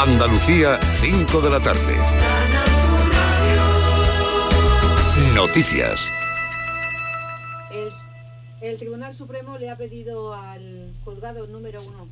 Andalucía, 5 de la tarde. Noticias. El, el Tribunal Supremo le ha pedido al juzgado número uno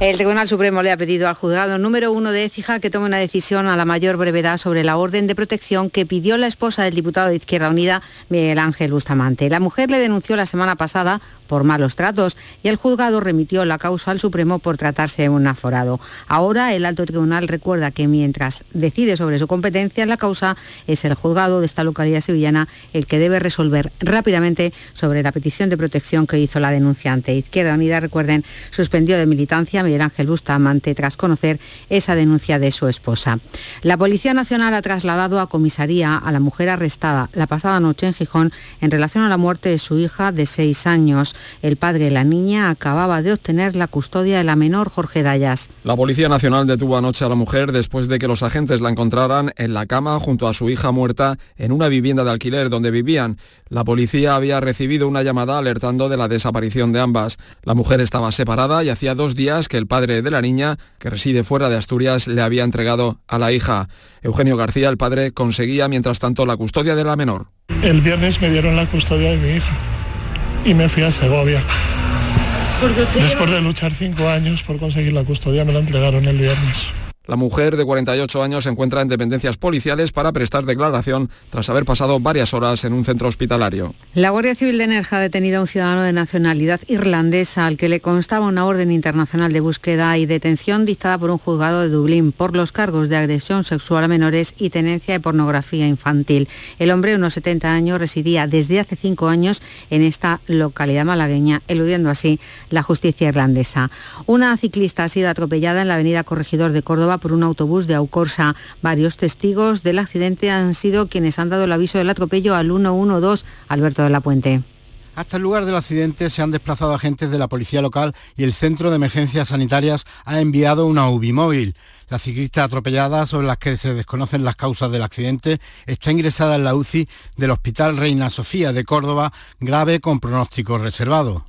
El Tribunal Supremo le ha pedido al juzgado número uno de Écija que tome una decisión a la mayor brevedad sobre la orden de protección que pidió la esposa del diputado de Izquierda Unida, Miguel Ángel Bustamante. La mujer le denunció la semana pasada por malos tratos y el juzgado remitió la causa al Supremo por tratarse de un aforado. Ahora el alto tribunal recuerda que mientras decide sobre su competencia en la causa es el juzgado de esta localidad sevillana el que debe resolver rápidamente sobre la petición de protección que hizo la denunciante. Izquierda Unida, recuerden, suspendió de militancia Miguel Ángel Bustamante tras conocer esa denuncia de su esposa. La Policía Nacional ha trasladado a comisaría a la mujer arrestada la pasada noche en Gijón en relación a la muerte de su hija de seis años. El padre de la niña acababa de obtener la custodia de la menor Jorge Dayas. La Policía Nacional detuvo anoche a la mujer después de que los agentes la encontraran en la cama junto a su hija muerta en una vivienda de alquiler donde vivían. La policía había recibido una llamada alertando de la desaparición de ambas. La mujer estaba separada y hacía dos días que el padre de la niña, que reside fuera de Asturias, le había entregado a la hija. Eugenio García, el padre, conseguía mientras tanto la custodia de la menor. El viernes me dieron la custodia de mi hija y me fui a Segovia. Después de luchar cinco años por conseguir la custodia, me la entregaron el viernes. La mujer de 48 años se encuentra en dependencias policiales para prestar declaración tras haber pasado varias horas en un centro hospitalario. La Guardia Civil de Nerja ha detenido a un ciudadano de nacionalidad irlandesa al que le constaba una orden internacional de búsqueda y detención dictada por un juzgado de Dublín por los cargos de agresión sexual a menores y tenencia de pornografía infantil. El hombre, unos 70 años, residía desde hace cinco años en esta localidad malagueña, eludiendo así la justicia irlandesa. Una ciclista ha sido atropellada en la avenida Corregidor de Córdoba por un autobús de Aucorsa. Varios testigos del accidente han sido quienes han dado el aviso del atropello al 112, Alberto de la Puente. Hasta el lugar del accidente se han desplazado agentes de la policía local y el Centro de Emergencias Sanitarias ha enviado una UBI móvil. La ciclista atropellada, sobre las que se desconocen las causas del accidente, está ingresada en la UCI del Hospital Reina Sofía de Córdoba, grave con pronóstico reservado.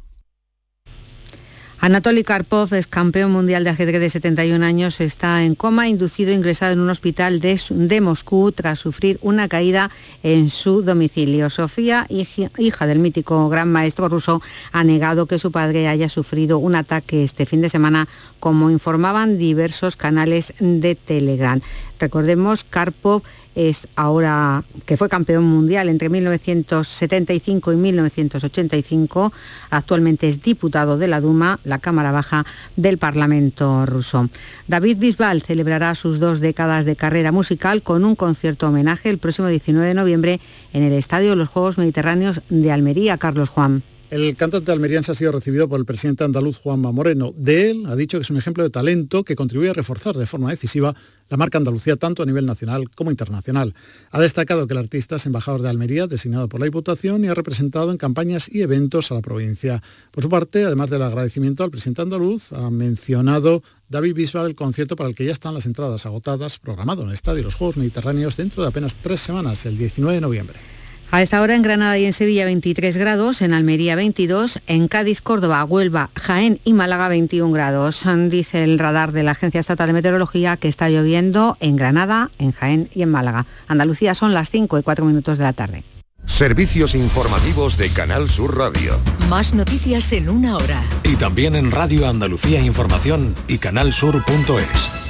Anatoly Karpov es campeón mundial de ajedrez de 71 años, está en coma, inducido, ingresado en un hospital de, Moscú tras sufrir una caída en su domicilio. Sofía, hija del mítico gran maestro ruso, ha negado que su padre haya sufrido un ataque este fin de semana, como informaban diversos canales de Telegram. Recordemos, Karpov es ahora que fue campeón mundial entre 1975 y 1985, actualmente es diputado de la Duma, la Cámara Baja del Parlamento ruso. David Bisbal celebrará sus dos décadas de carrera musical con un concierto homenaje el próximo 19 de noviembre en el Estadio de los Juegos Mediterráneos de Almería, Carlos Juan. El cantante almeriense ha sido recibido por el presidente andaluz Juanma Moreno. De él ha dicho que es un ejemplo de talento que contribuye a reforzar de forma decisiva la marca Andalucía tanto a nivel nacional como internacional. Ha destacado que el artista es embajador de Almería, designado por la Diputación y ha representado en campañas y eventos a la provincia. Por su parte, además del agradecimiento al presidente andaluz, ha mencionado David Bisbal el concierto para el que ya están las entradas agotadas, programado en el Estadio de los Juegos Mediterráneos dentro de apenas tres semanas, el 19 de noviembre. A esta hora en Granada y en Sevilla 23 grados, en Almería 22, en Cádiz, Córdoba, Huelva, Jaén y Málaga 21 grados. Dice el radar de la Agencia Estatal de Meteorología que está lloviendo en Granada, en Jaén y en Málaga. Andalucía son las 5 y 4 minutos de la tarde. Servicios informativos de Canal Sur Radio. Más noticias en una hora. Y también en Radio Andalucía Información y canalsur.es.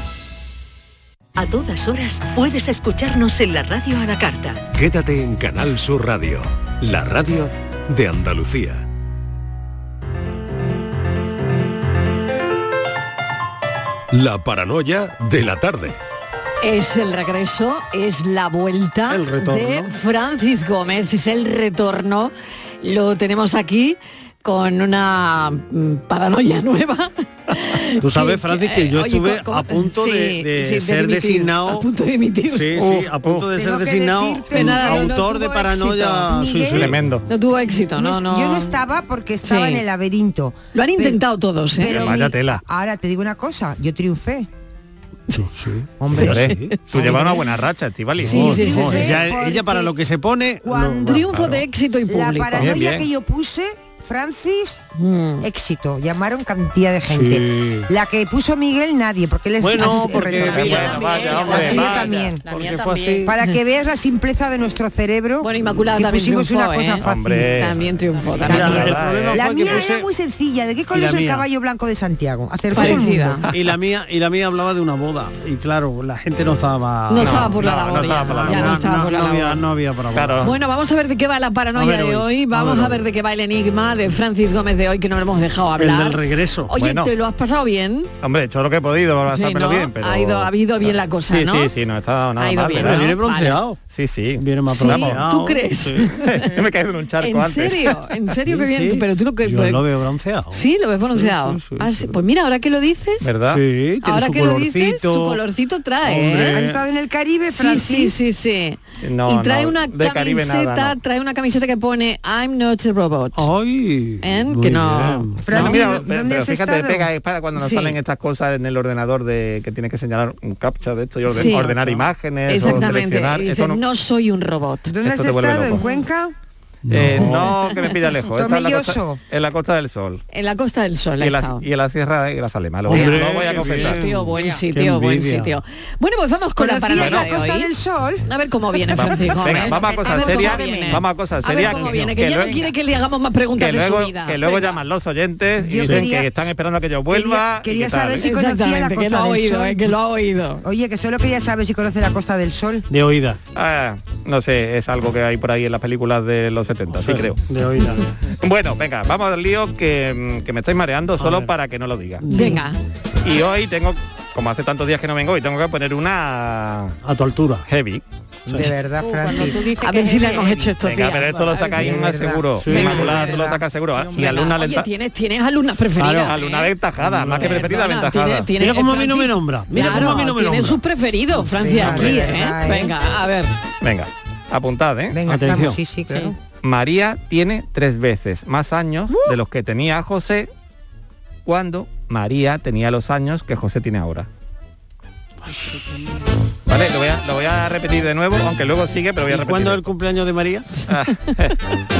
A todas horas puedes escucharnos en la radio a la carta. Quédate en Canal Sur Radio, la radio de Andalucía. La paranoia de la tarde. Es el regreso, es la vuelta de Francis Gómez, es el retorno. Lo tenemos aquí con una mm, paranoia nueva. Tú sabes, Francis, que yo estuve a punto de, ser designado. A punto de emitir. Sí, sí, a punto de ser designado autor de paranoia. tremendo. No tuvo éxito, no, no. Yo no estaba porque estaba en el laberinto. Lo han intentado todos, ¿eh? Pero Vaya tela. Ahora te digo una cosa, yo triunfé. Sí, sí. Hombre, sí, tú llevas una buena racha, Estivali. Sí, sí, sí, ella, ella, para lo que se pone... Cuando, triunfo claro. de éxito y público. La paranoia bien, bien. que yo puse Francis, Mm. éxito. Llamaron cantidad de gente. Sí. La que puso Miguel, nadie, porque él es Bueno, así- porque- retorno. Bueno, vaya, hombre, La suya vaya. también. Para que veas la simpleza de nuestro cerebro. Bueno, Inmaculada que también pusimos triunfó, una cosa ¿eh? fácil. Hombre. También triunfó. También. ¿eh? La fue que mía puse... era muy sencilla. ¿De qué color es el mía. caballo blanco de Santiago? Mundo. Y la mía y la mía hablaba de una boda y claro, la gente no estaba No estaba por la labor estaba ya. por la Ya labor. no estaba por la no había, labor. no había para. Bueno, vamos a ver de qué va la paranoia de hoy, Vamos a ver de qué va el enigma de Francis Gómez de hoy, que no lo hemos dejado El hablar. del regreso. Oye, Bueno. ¿te lo has pasado bien? Hombre, he hecho lo que he podido para Sí, pasármelo ¿no? bien, pero... Ha ido- ha ido bien la cosa, sí, ¿no? Sí, sí, no he estado nada Ha ido mal, bien, ¿no? viene bronceado. Sí, sí. Viene más bronceado. ¿Tú crees? Sí. Yo me he caído en un charco ¿En antes. serio? ¿En serio que sí. Pero tú no que Yo lo veo bronceado. Sí, lo ves bronceado. Sí, sí, sí, Ah, sí. sí. Pues mira, ahora que lo dices, ¿Verdad? Sí, tiene ahora su que lo dices, su colorcito trae. ¿eh? ¿Han estado en el Caribe, Sí, Francis? sí, sí, sí. No, y trae no, una camiseta, nada, no. trae una camiseta que pone I'm not a robot. Ay, Muy Que no- bien. Francis, No, mira, ¿dónde pero, fíjate, estado? pega es para cuando nos Sí. salen estas cosas en el ordenador de que tienes que señalar un captcha de esto y orden- Sí. ordenar imágenes o Exactamente. seleccionar. Y dice, Eso no, no soy un robot. ¿En loco. Cuenca? eh, no, que me pilla lejos. Esta es la costa- en la Costa del Sol. En la Costa del Sol Y en, la, y en la Sierra de Grazalema. Lo, voy a- Hombre, lo voy a confesar. Sitio, buen sitio, buen sitio. Bueno, pues vamos con la ¿Conocías paranoia la de Costa hoy. del Sol? A ver cómo viene Vamos, Francisco venga, vamos a cosas serias. Vamos a cosas A ver serias. cómo viene, que, ya luego- no quiere que le hagamos más preguntas que de luego, su vida. que luego Venga. llaman los oyentes y Yo dicen quería- que están esperando a que yo vuelva. Quería- quería que saber si conocía la Exactamente, que Costa lo ha del oído, Sol. eh, que lo ha oído. Oye, que solo quería saber si conoce la Costa del Sol. De oída. Ah, no sé, es algo que hay por ahí en las películas de los 70, sí creo. De oída. Bueno, venga, vamos al lío que, que me estáis mareando solo ver. para que no lo diga. Venga. Y hoy tengo, como hace tantos días que no vengo, hoy tengo que poner una A tu altura. heavy. De verdad, Francis. A ver si le hemos hecho estos Venga, días. pero esto lo sacáis más seguro. Sí. Inmaculada, tú lo sacas seguro. Y Venga, alumna Oye, lenta. tienes, tienes alumnas preferidas. Claro, ¿eh? Alumna aventajada, más que preferida, tiene- tiene- Mira cómo a mí no me nombra, mira Claro, cómo a mí no me Tiene nombra. sus preferidos, Francia, Venga, aquí, ¿eh? ¿eh? Venga, a ver. Venga, apuntad, ¿eh? Venga, Atención. estamos, sí, sí, claro. María tiene tres veces más años Uh. de los que tenía José cuando María tenía los años que José tiene ahora. Vale, lo voy a, lo voy a repetir de nuevo, aunque luego sigue, pero voy a ¿Y repetir. cuándo es el cumpleaños de María? Ah,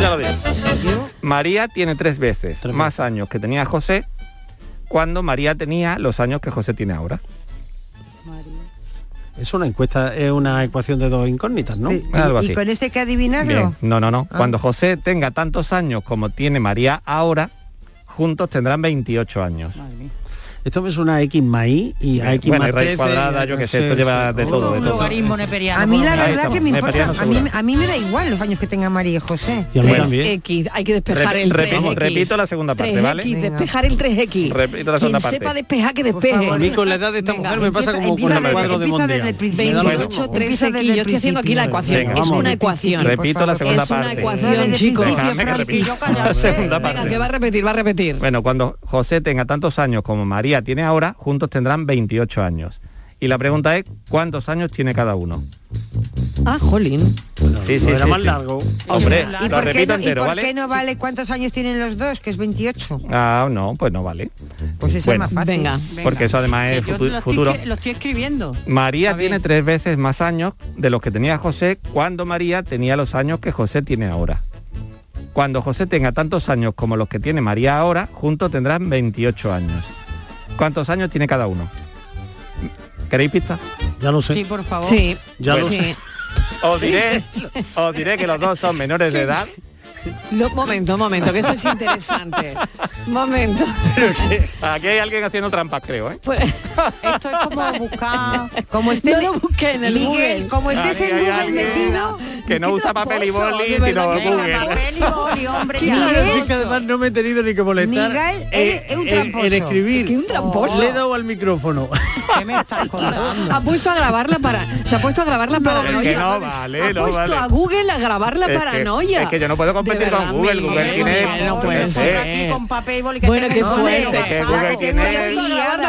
ya lo digo. María tiene tres veces más años que tenía José cuando María tenía los años que José tiene ahora. Es una encuesta, es una ecuación de dos incógnitas, ¿no? y, Algo y así. con este hay que adivinarlo. Bien. No, no, no. Ah. Cuando José tenga tantos años como tiene María ahora, juntos tendrán 28 años. Esto me suena a X más Y y a X Bueno, más raíz 13, cuadrada, yo qué sé, esto lleva sí. de todo, de todo. A mí la verdad estamos, que me importa, a mí, seguro. a mí me da igual los años que tenga María y José. Y a mí Tres también. X, hay que despejar Rep- el repi- 3X. repito la segunda parte, 3X, ¿vale? Despejar el 3X. Repito la segunda parte. sepa despejar, que despeje. A mí con la edad de esta mujer me pasa como con el cuadro de empieza Mondrian. desde el principio. Me da lo 28, mismo. 3X. desde Yo estoy haciendo aquí la ecuación. Es una ecuación. Repito la segunda Es una parte. ecuación, chicos. que Venga, parte. que va a repetir, va a repetir. Bueno, cuando José tenga tantos años como María tiene ahora, juntos tendrán 28 años. Y la pregunta es, ¿cuántos años tiene cada uno? Ah, jolín. Sí, sí, era sí, más sí. largo. Hombre, ¿Y lo repito no, y por ¿vale? qué no vale cuántos años tienen los dos? Que es 28. Ah, no, pues no vale. Pues eso Bueno, es más fácil. Venga. Porque eso además es futu- futuro. lo estoy escribiendo. María tiene tres veces más años de los que tenía José cuando María tenía los años que José tiene ahora. Cuando José tenga tantos años como los que tiene María ahora, juntos tendrán 28 años. ¿Cuántos años tiene cada uno? ¿Queréis pista? Ya lo sé. Sí, por favor. Sí. Ya lo sí. sé. Os diré, os diré que los dos son menores de edad. Lo- momento, momento, que eso es interesante. momento. Aquí hay alguien haciendo trampas, creo, ¿eh? Pues, Esto es como buscar. Como esté no lo busqué en el Miguel, Google. como estés en Google metido, Que no usa papel y boli, sino que Google. Papel y boli, hombre, ya. Claro, que además no me he tenido ni que molestar Miguel eh, es un en- tramposo. en escribir. Que un tramposo. Le he dado al micrófono. ¿Qué me estás contando? Ha puesto a grabarla para. Se ha puesto a grabar la Es paranoia. que no vale, ha no puesto vale. a Google a grabar la Es que- paranoia. es que yo no puedo competir con Google, Google tiene- no puede ser. aquí con papel y boli que Bueno, tengo qué fuerte. Google tiene-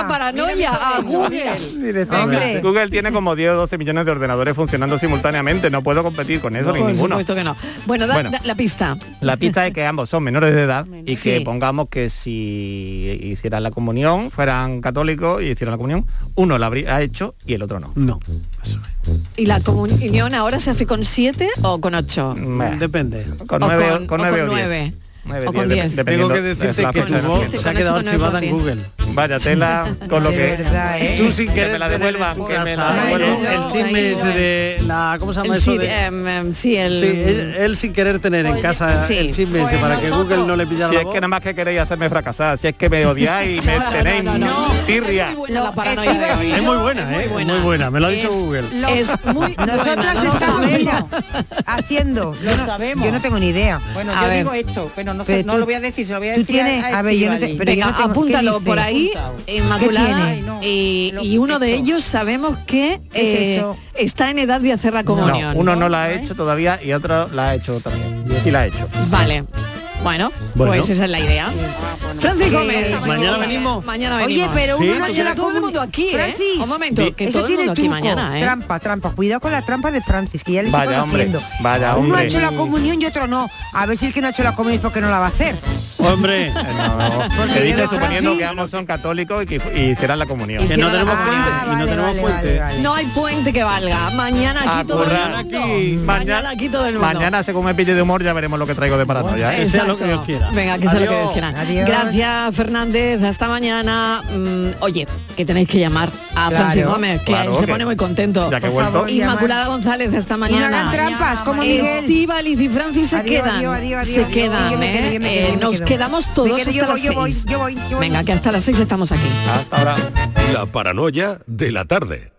paranoia a Google. Google tiene como 10 o 12 millones de ordenadores funcionando simultáneamente. No puedo competir con eso ni Por ninguno. supuesto que no. Bueno, la pista. La pista es que ambos son menores de edad y que pongamos que si hicieran la comunión, fueran católicos y hicieran la comunión, uno la habría hecho y el otro no. No. ¿Y la comunión ahora se hace con siete o con ocho? Depende. Con O nueve, con- con o nueve con o diez. nueve. Nueve, o con diez, 10. dependiendo Tengo que de decirte la que tu voz se ha quedado Con archivada en con Google. Vaya tela con lo que... verdad, ¿eh? Tú sin que querer me la tener devuelva, en tu que me casa, la el- devuelva. el chisme Ahí ese de la ¿cómo se llama El eso de em, sí, el... Sí, él, él sin querer tener en casa sí. el chisme ese Pues para que nosotros- Google no le pillara Si la es voz. que nada más que queréis hacerme fracasar, si es que me odiáis y me tenéis no, no, no. tirria. Es muy buena la paranoia Estiva de hoy. Es muy buena, ¿eh? Muy buena, me lo ha dicho Es- Google. Es muy Nosotras estamos, haciendo. Lo Yo no- sabemos. Yo no tengo ni idea. Bueno, yo digo esto, pero no, sé, Pero no tú- lo voy a decir, se lo voy a tú decir tienes- a, a ver, yo no te- Estíbaliz. pero yo Venga, no tengo- ¿qué apúntalo por ahí. Inmaculada. Y, Lo- y uno de ellos sabemos que ¿Qué es eh, eso? está en edad de hacer la comunión. No, uno no la ha hecho todavía y otro la ha hecho también. Sí la ha hecho. Vale. Bueno, Bueno. pues esa es la idea. Francis Gómez. Mañana venimos. Mañana Oye, venimos. pero Sí, uno tú no ha hecho crees. la todo el mundo aquí, ¿eh? Francis, Un momento, que eso todo el tiene mundo aquí mañana, ¿eh? Trampa, trampa. Cuidado con la trampa de Francis, que ya le estoy Vaya, hombre, conociendo. vaya, Uno ha hombre. hecho la comunión y otro no. A ver si el que no ha hecho la comunión es porque no la va a hacer. Hombre, No, Porque te suponiendo que ambos son católicos y que y hicieran la comunión. que no tenemos puente y no tenemos vale, puente. vale, vale. No hay puente que valga. Mañana aquí A todo el mundo. Aquí. Mañana aquí todo el mundo. Mañana, según me pille de humor, ya veremos lo que traigo de paranoia. ¿Eh? Lo que. Dios quiera. Venga, que sea lo que. Dios quiera. Adiós. Gracias, Fernández. Hasta mañana. Mm, oye, que tenéis que llamar a Claro. Francis Gómez, que Claro, se que- pone muy contento. Ya que he Por vuelto. favor. Inmaculada González, hasta Y no mañana. hagan trampas, como Miguel. Estíbaliz y Francis se Adiós, quedan. adiós, adiós, se quedan, quedo, ¿eh? Eh, quedo, Nos quedamos todos hasta las seis. Venga, que hasta las seis estamos aquí. Hasta ahora. La paranoia de la tarde.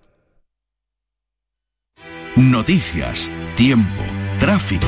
Noticias, tiempo, tráfico.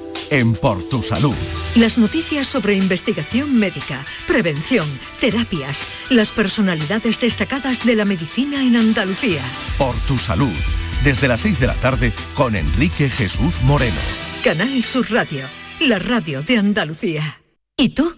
en Por Tu Salud. Las noticias sobre investigación médica, prevención, terapias, las personalidades destacadas de la medicina en Andalucía. Por Tu Salud, desde las 6 de la tarde con Enrique Jesús Moreno. Canal Sur Radio, la radio de Andalucía. ¿Y tú?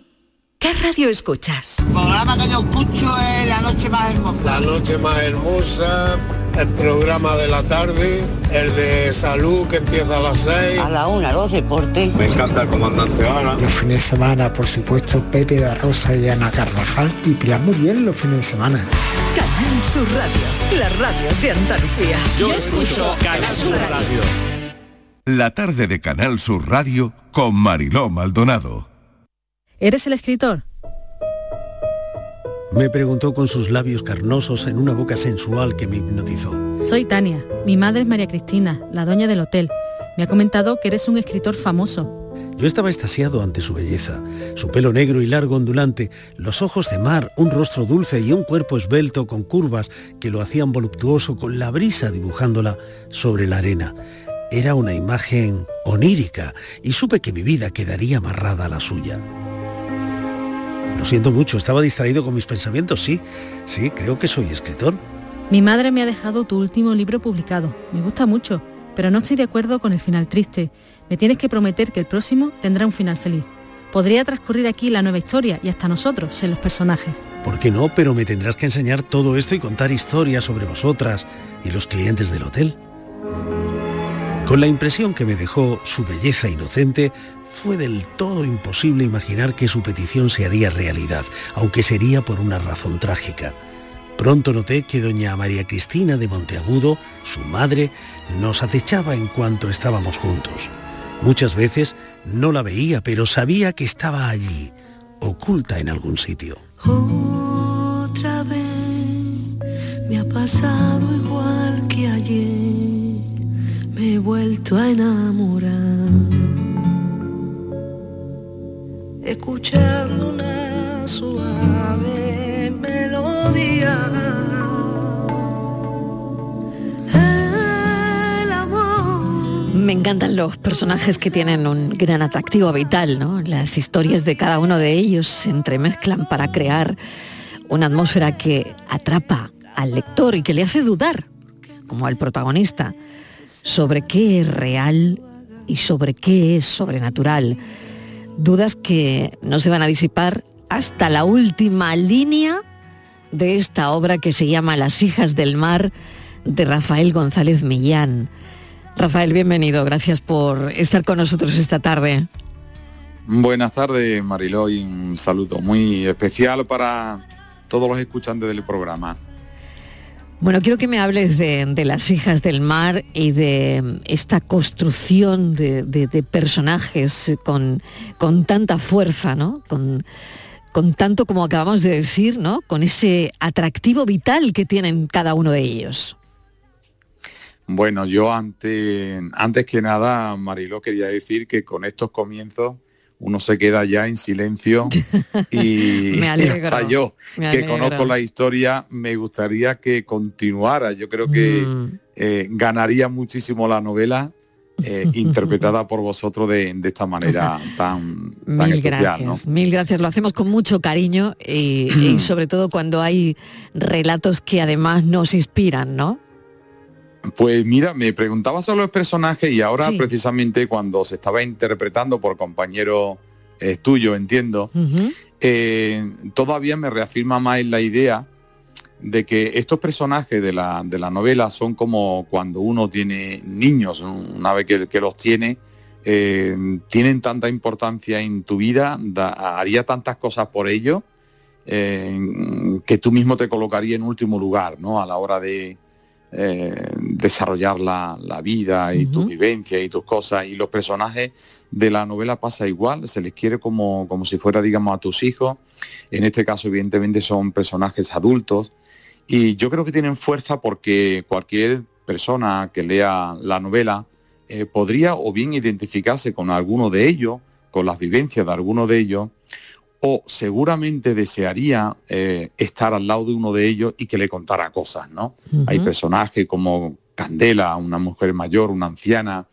¿Qué radio escuchas? El programa que yo escucho es La Noche Más Hermosa. La noche más hermosa, el programa de la tarde, el de salud que empieza a las 6. A la una, los deportes. Me encanta el comandante Ana. Los fines de semana, por supuesto, Pepe da Rosa y Ana Carvajal y Pilar Muriel los fines de semana. Canal Sur Radio, la radio de Andalucía. Yo escucho Canal Sur Radio. La tarde de Canal Sur Radio con Mariló Maldonado. ¿Eres el escritor? Me preguntó con sus labios carnosos en una boca sensual que me hipnotizó. Soy Tania. Mi madre es María Cristina, la dueña del hotel. Me ha comentado que eres un escritor famoso. Yo estaba extasiado ante su belleza, su pelo negro y largo ondulante, los ojos de mar, un rostro dulce y un cuerpo esbelto con curvas que lo hacían voluptuoso con la brisa dibujándola sobre la arena. Era una imagen onírica y supe que mi vida quedaría amarrada a la suya. Lo siento mucho, estaba distraído con mis pensamientos, sí, sí, creo que soy escritor. Mi madre me ha dejado tu último libro publicado. Me gusta mucho, pero no estoy de acuerdo con el final triste. Me tienes que prometer que el próximo tendrá un final feliz. Podría transcurrir aquí la nueva historia y hasta nosotros, en los personajes. ¿Por qué no? Pero me tendrás que enseñar todo esto y contar historias sobre vosotras y los clientes del hotel. Con la impresión que me dejó su belleza inocente, fue del todo imposible imaginar que su petición se haría realidad, aunque sería por una razón trágica. Pronto noté que doña María Cristina de Monteagudo, su madre, nos acechaba en cuanto estábamos juntos. Muchas veces no la veía, pero sabía que estaba allí, oculta en algún sitio. Otra vez me ha pasado igual que ayer, me he vuelto a enamorar. Escuchando una suave melodía. Me encantan los personajes que tienen un gran atractivo vital, ¿no? Las historias de cada uno de ellos se entremezclan para crear una atmósfera que atrapa al lector y que le hace dudar, como al protagonista, sobre qué es real y sobre qué es sobrenatural. Dudas que no se van a disipar hasta la última línea de esta obra que se llama Las hijas del mar de Rafael González Millán. Rafael, bienvenido. Gracias por estar con nosotros esta tarde. Buenas tardes, Mariló, y un saludo muy especial para todos los escuchantes del programa. Bueno, quiero que me hables de, las hijas del mar y de esta construcción de, personajes con, con tanta fuerza, ¿no? Con, con tanto, como acabamos de decir, ¿no? Con ese atractivo vital que tienen cada uno de ellos. Bueno, yo antes que nada, Mariló, quería decir que con estos comienzos uno se queda ya en silencio y, Me alegro, hasta yo, me que conozco la historia, me gustaría que continuara. Yo creo que Mm. eh, ganaría muchísimo la novela eh, interpretada por vosotros de, de esta manera tan, tan Mil especial. ¿no? gracias, mil gracias. Lo hacemos con mucho cariño y, y sobre todo cuando hay relatos que además nos inspiran, ¿no? Pues mira, me preguntaba sobre los personajes y ahora Sí. precisamente cuando se estaba interpretando por compañero eh, tuyo, entiendo, eh, todavía me reafirma más en la idea de que estos personajes de la, de la novela son como cuando uno tiene niños, una vez que, que los tiene, eh, tienen tanta importancia en tu vida, da- haría tantas cosas por ellos, eh, que tú mismo te colocaría en último lugar, ¿no? A la hora de eh, desarrollar la, la vida y tu vivencia y tus cosas. Y los personajes de la novela pasa igual, se les quiere como, como si fuera, digamos, a tus hijos. En este caso, evidentemente, son personajes adultos. Y yo creo que tienen fuerza porque cualquier persona que lea la novela eh, podría o bien identificarse con alguno de ellos, con las vivencias de alguno de ellos, o seguramente desearía eh, estar al lado de uno de ellos y que le contara cosas, ¿no? Hay personajes como Candela, una mujer mayor, una anciana,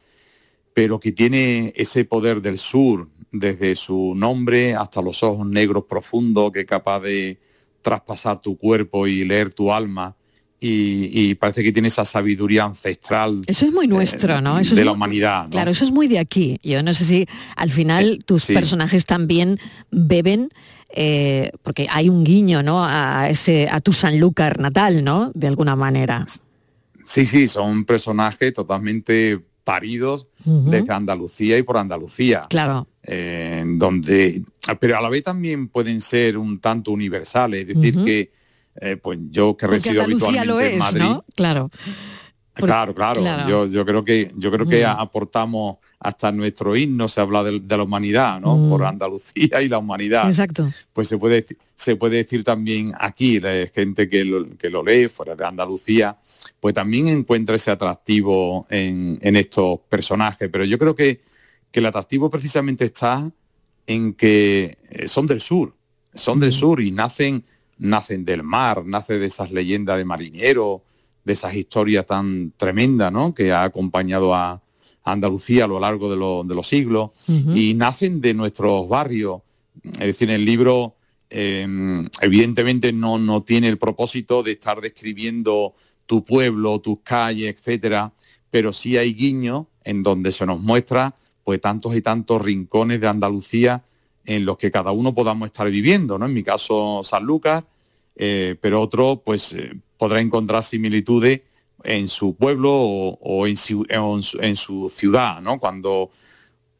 pero que tiene ese poder del sur, desde su nombre hasta los ojos negros profundos, que es capaz de traspasar tu cuerpo y leer tu alma. Y, y parece que tiene esa sabiduría ancestral Eso es muy nuestro, ¿no? Eso de es la muy- humanidad. ¿no? Claro, eso es muy de aquí. Yo no sé si al final tus sí. personajes también beben, eh, porque hay un guiño, ¿no? A ese, a tu Sanlúcar natal, ¿no? De alguna manera. Sí, sí, son personajes totalmente paridos Ujú. desde Andalucía y por Andalucía. Claro. eh, donde, pero a la vez también pueden ser un tanto universales, es decir, que eh, pues yo que resido habitualmente lo en es, Madrid, ¿no? Claro. Por- claro, claro, claro. Yo, yo creo que yo creo que Mm. aportamos hasta nuestro himno se habla de, de la humanidad, ¿no? Mm. Por Andalucía y la humanidad Exacto. pues se puede, se puede decir también aquí, la gente que lo, que lo lee fuera de Andalucía, pues también encuentra ese atractivo en, en estos personajes. Pero yo creo que, que el atractivo precisamente está en que eh, son del sur, son del sur y nacen, nacen del mar, nace de esas leyendas de marineros, de esas historias tan tremendas, ¿no? Que ha acompañado a, Andalucía a lo largo de, lo- de los siglos y nacen de nuestros barrios. Es decir, el libro eh, evidentemente no, no tiene el propósito de estar describiendo tu pueblo, tus calles, etcétera, pero sí hay guiños en donde se nos muestra pues tantos y tantos rincones de Andalucía en los que cada uno podamos estar viviendo, ¿no? En mi caso San Lucas, eh, pero otro pues eh, podrá encontrar similitudes en su pueblo o, en, su, ciudad, ¿no? Cuando,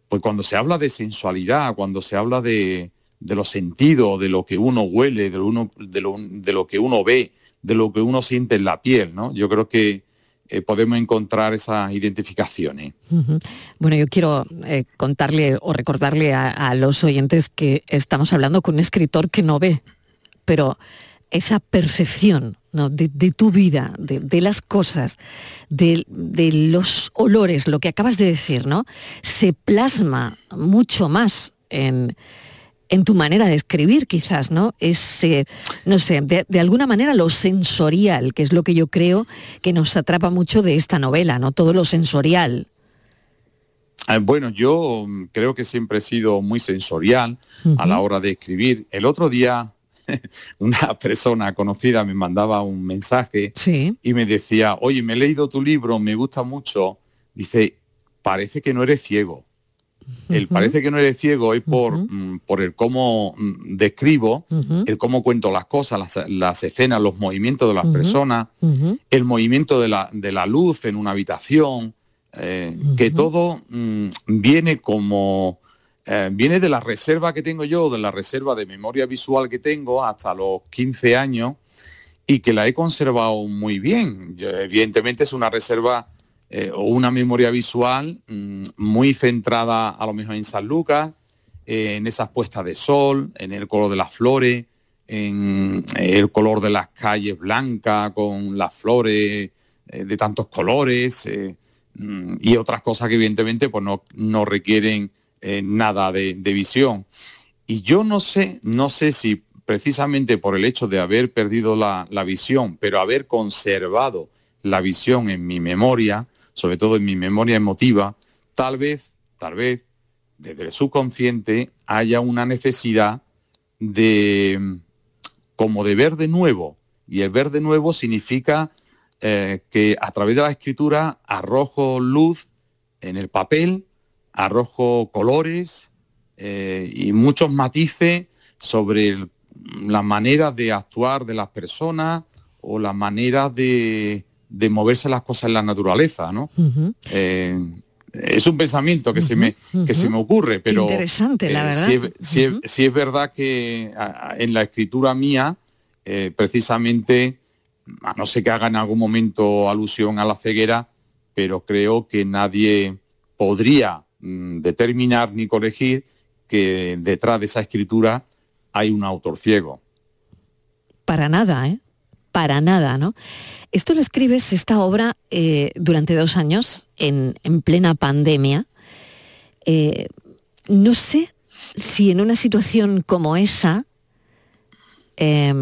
pues cuando se habla de sensualidad, cuando se habla de, los sentidos, de lo que uno huele, de uno, de, lo, de lo que uno ve, de lo que uno siente en la piel, ¿no? Yo creo que eh, podemos encontrar esas identificaciones. Bueno, yo quiero eh, contarle o recordarle a, los oyentes que estamos hablando con un escritor que no ve, pero esa percepción ¿no? de, tu vida, de, las cosas, de los olores, lo que acabas de decir, ¿no? Se plasma mucho más en, en tu manera de escribir, quizás, ¿no? Es, eh, no sé, de, de alguna manera lo sensorial, que es lo que yo creo que nos atrapa mucho de esta novela, ¿no? Todo lo sensorial. Eh, Bueno, yo creo que siempre he sido muy sensorial a la hora de escribir. El otro día una persona conocida me mandaba un mensaje y me decía, oye, me he leído tu libro, me gusta mucho. Dice, parece que no eres ciego. El parece que no eres ciego es por, mm, por el cómo mm, describo, el cómo cuento las cosas, las, las escenas, los movimientos de las personas, el movimiento de la, de la luz en una habitación, eh, que todo mm, viene como, eh, viene de la reserva que tengo yo, de la reserva de memoria visual que tengo hasta los 15 años y que la he conservado muy bien. Yo, evidentemente es una reserva eh, o una memoria visual mm, muy centrada a lo mejor en San Lucas, eh, en esas puestas de sol, en el color de las flores, en el color de las calles blancas con las flores eh, de tantos colores eh, mm, y otras cosas que evidentemente pues no, no requieren eh, nada de, de visión. Y yo no sé, no sé si precisamente por el hecho de haber perdido la, la visión, pero haber conservado la visión en mi memoria, sobre todo en mi memoria emotiva, tal vez, tal vez, desde el subconsciente haya una necesidad de como de ver de nuevo. Y el ver de nuevo significa eh, que a través de la escritura arrojo luz en el papel, arrojo colores eh, y muchos matices sobre el- la manera de actuar de las personas o la manera de, de moverse las cosas en la naturaleza, ¿no? Eh, es un pensamiento que se me que se me ocurre, pero interesante, la eh, verdad. sí es, sí es- verdad que a- a- en la escritura mía, eh, precisamente, a no ser que haga en algún momento alusión a la ceguera, pero creo que nadie podría mm, determinar ni corregir que detrás de esa escritura hay un autor ciego. Para nada, ¿eh? Para nada, ¿no? Esto lo escribes, esta obra, eh, durante dos años, en, en plena pandemia. Eh, no sé si en una situación como esa, eh,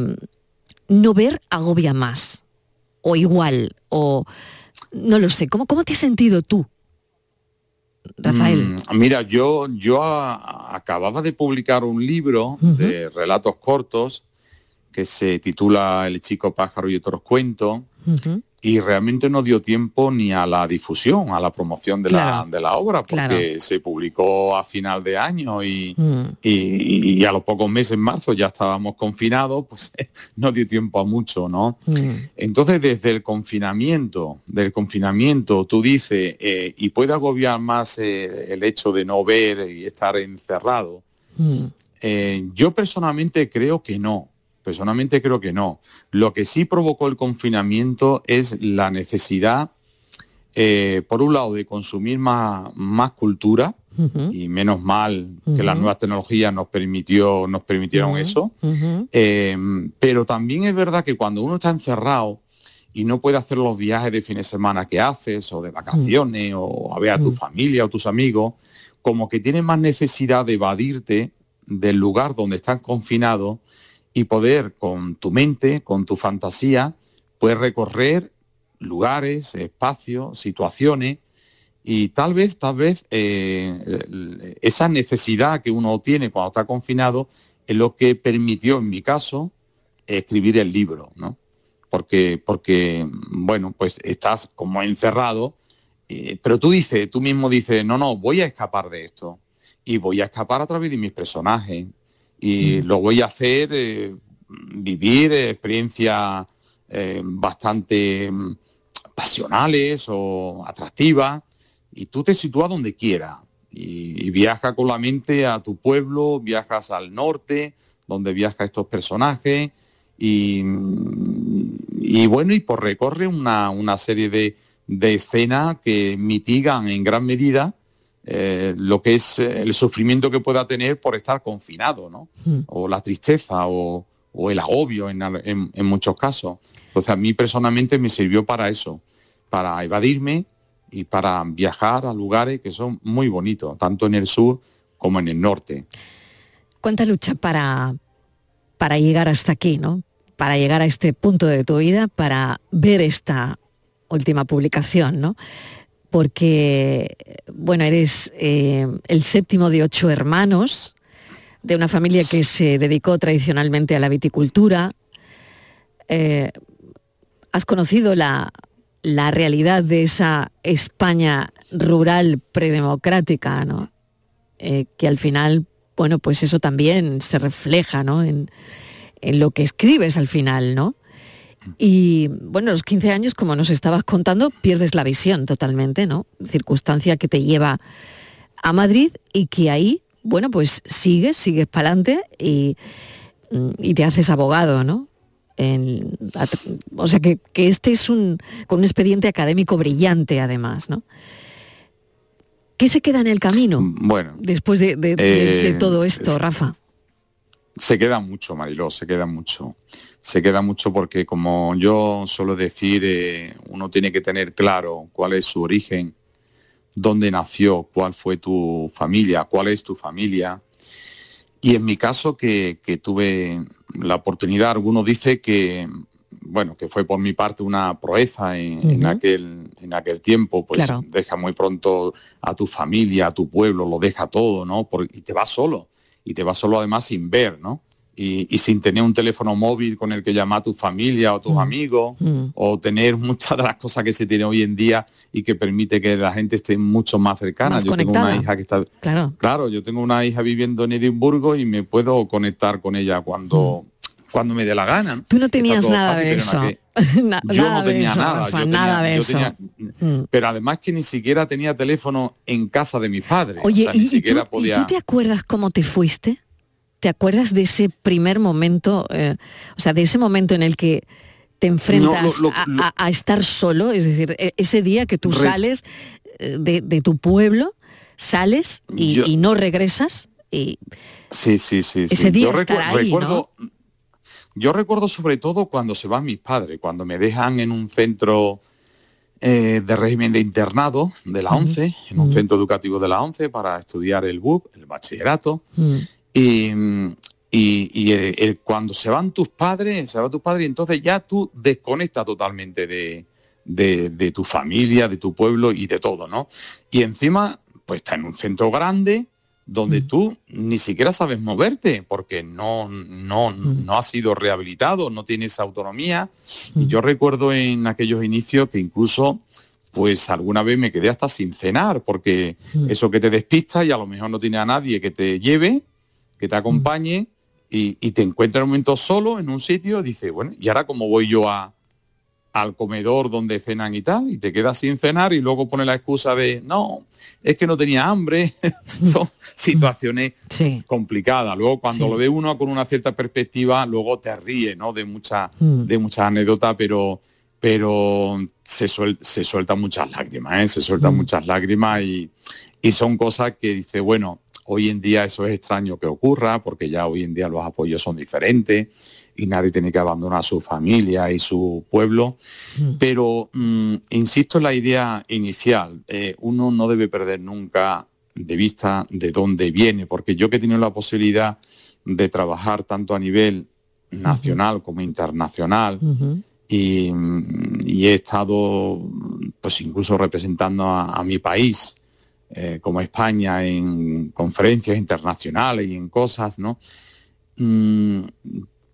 no ver agobia más, o igual, o no lo sé. ¿Cómo, cómo te has sentido tú, Rafael? Mm, mira, yo, yo a- acababa de publicar un libro de relatos cortos que se titula El chico pájaro y otros cuentos Y realmente no dio tiempo ni a la difusión, a la promoción de, Claro. la, de la obra, porque Claro. se publicó a final de año y, Mm. y- y a los pocos meses, en marzo, ya estábamos confinados, pues no dio tiempo a mucho, ¿no? Mm. Entonces, desde el confinamiento, del confinamiento, tú dices, eh, y puede agobiar más eh, el hecho de no ver y estar encerrado. Mm. Eh, yo personalmente creo que no. Personalmente creo que no. Lo que sí provocó el confinamiento es la necesidad, eh, por un lado, de consumir más, más cultura, y menos mal que las nuevas tecnologías nos permitió, nos permitieron eso. Eh, pero también es verdad que cuando uno está encerrado y no puede hacer los viajes de fin de semana que haces, o de vacaciones, o a ver a tu familia o tus amigos, como que tienes más necesidad de evadirte del lugar donde estás confinado y poder con tu mente, con tu fantasía, pues recorrer lugares, espacios, situaciones y tal vez, tal vez eh, esa necesidad que uno tiene cuando está confinado es lo que permitió, en mi caso, escribir el libro, ¿no? porque, porque bueno, pues estás como encerrado, eh, pero tú dices, tú mismo dices, no, no, voy a escapar de esto y voy a escapar a través de mis personajes y lo voy a hacer eh, vivir experiencias eh, bastante mm, pasionales o atractivas y tú te sitúas donde quieras y, y viajas con la mente a tu pueblo, viajas al norte, donde viajan estos personajes y, y bueno, y por recorre una, una serie de, de escenas que mitigan en gran medida eh, lo que es eh, el sufrimiento que pueda tener por estar confinado, ¿no? Mm. O la tristeza o, o el agobio en- en muchos casos. Entonces a mí personalmente me sirvió para eso, para evadirme y para viajar a lugares que son muy bonitos, tanto en el sur como en el norte. ¿Cuánta lucha para, para llegar hasta aquí, ¿no? Para llegar a este punto de tu vida, para ver esta última publicación, ¿no? Porque, bueno, eres eh, el séptimo de ocho hermanos, de una familia que se dedicó tradicionalmente a la viticultura. Eh, has conocido la, la realidad de esa España rural predemocrática, ¿no? Eh, que al final, bueno, pues eso también se refleja, ¿no? En, en lo que escribes al final, ¿no? Y bueno, a los 15 años, como nos estabas contando, pierdes la visión totalmente, ¿no? Circunstancia que te lleva a Madrid y que ahí, bueno, pues sigues, sigues para adelante y, mm, y te haces abogado, ¿no? En- o sea que, que este es un con un expediente académico brillante además, ¿no? ¿Qué se queda en el camino Bueno, después de, de- de- de Eh, todo esto, es- Rafa? Se queda mucho, Mariló, se queda mucho. Se queda mucho porque, como yo suelo decir, eh, uno tiene que tener claro cuál es su origen, dónde nació, cuál fue tu familia, cuál es tu familia. Y en mi caso, que, que tuve la oportunidad, algunos dice que, bueno, que fue por mi parte una proeza en, aquel, en aquel tiempo, pues Claro. deja muy pronto a tu familia, a tu pueblo, lo deja todo, ¿no? Por- y te vas solo y te vas solo además sin ver, ¿no? Y, y sin tener un teléfono móvil con el que llamar a tu familia o tus amigos, o tener muchas de las cosas que se tiene hoy en día y que permite que la gente esté mucho más cercana. Más yo tengo conectada. una hija que está... Claro. Claro, yo tengo una hija viviendo en Edimburgo y me puedo conectar con ella cuando, cuando me dé la gana. ¿no? Mm. Tú no tenías nada fácil, de eso. Na- yo nada no de tenía eso, nada, Rafa, yo nada de yo eso. tenía- Mm. pero además que ni siquiera tenía teléfono en casa de mis padres. Oye, o sea, ni ¿y, y tú, siquiera y podía... tú te acuerdas cómo te fuiste? ¿Te acuerdas de ese primer momento, eh, o sea, de ese momento en el que te enfrentas lo- a, lo- a- a estar solo? Es decir, e- ese día que tú sales eh, de, de tu pueblo, sales y, Yo- y no regresas y Sí, sí, sí. Ese sí. día yo recu- ahí, recuerdo, yo recuerdo sobre todo cuando se van mis padres, cuando me dejan en un centro eh, de régimen de internado de la 11, en un centro educativo de la 11 para estudiar el BUP, el bachillerato. Mm, y- y el- el- cuando se van tus padres, se va tus padres, entonces ya tú desconectas totalmente de, de- de tu familia, de tu pueblo y de todo, ¿no? Y encima, pues está en un centro grande donde tú ni siquiera sabes moverte porque no, no, no has sido rehabilitado, no tienes autonomía. Y yo recuerdo en aquellos inicios que incluso pues alguna vez me quedé hasta sin cenar, porque eso que te despista y a lo mejor no tiene a nadie que te lleve, que te acompañe, y, y te encuentras en un momento solo en un sitio, dice, bueno, ¿y ahora cómo voy yo a, al comedor donde cenan y tal? Y te quedas sin cenar y luego pone la excusa de, no, es que no tenía hambre. Son situaciones complicadas. Luego cuando Sí. lo ve uno con una cierta perspectiva, luego te ríe, ¿no? De muchas Mm. de muchas anécdotas, pero pero se, suel- se sueltan muchas lágrimas, ¿eh? se sueltan muchas lágrimas y, y son cosas que dice, bueno, hoy en día eso es extraño que ocurra, porque ya hoy en día los apoyos son diferentes y nadie tiene que abandonar su familia y su pueblo. Pero mm, insisto en la idea inicial, eh, uno no debe perder nunca de vista de dónde viene, porque yo que he tenido la posibilidad de trabajar tanto a nivel nacional como internacional, y, mm, y he estado pues incluso representando a, a mi país eh, como España en conferencias internacionales y en cosas, ¿no? Mm,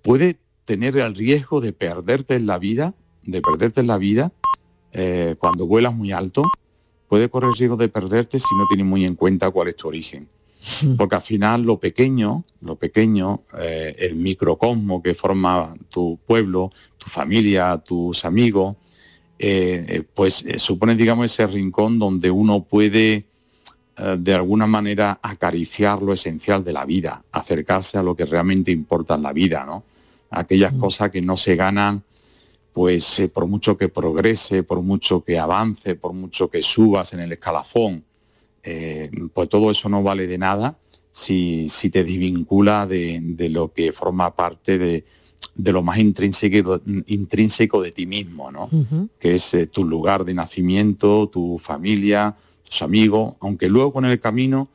puede tener el riesgo de perderte en la vida, de perderte en la vida eh, cuando vuelas muy alto, puede correr el riesgo de perderte si no tienes muy en cuenta cuál es tu origen. Porque al final lo pequeño, lo pequeño, eh, el microcosmo que forma tu pueblo, tu familia, tus amigos, eh, pues supone, digamos, ese rincón donde uno puede de alguna manera acariciar lo esencial de la vida, acercarse a lo que realmente importa en la vida, ¿no? Aquellas cosas que no se ganan, pues eh, por mucho que progrese, por mucho que avance, por mucho que subas en el escalafón, eh, pues todo eso no vale de nada si, si te desvincula de, de lo que forma parte de, de lo más intrínseco, intrínseco de ti mismo, ¿no? que es eh, tu lugar de nacimiento, tu familia, tus amigos, aunque luego con el camino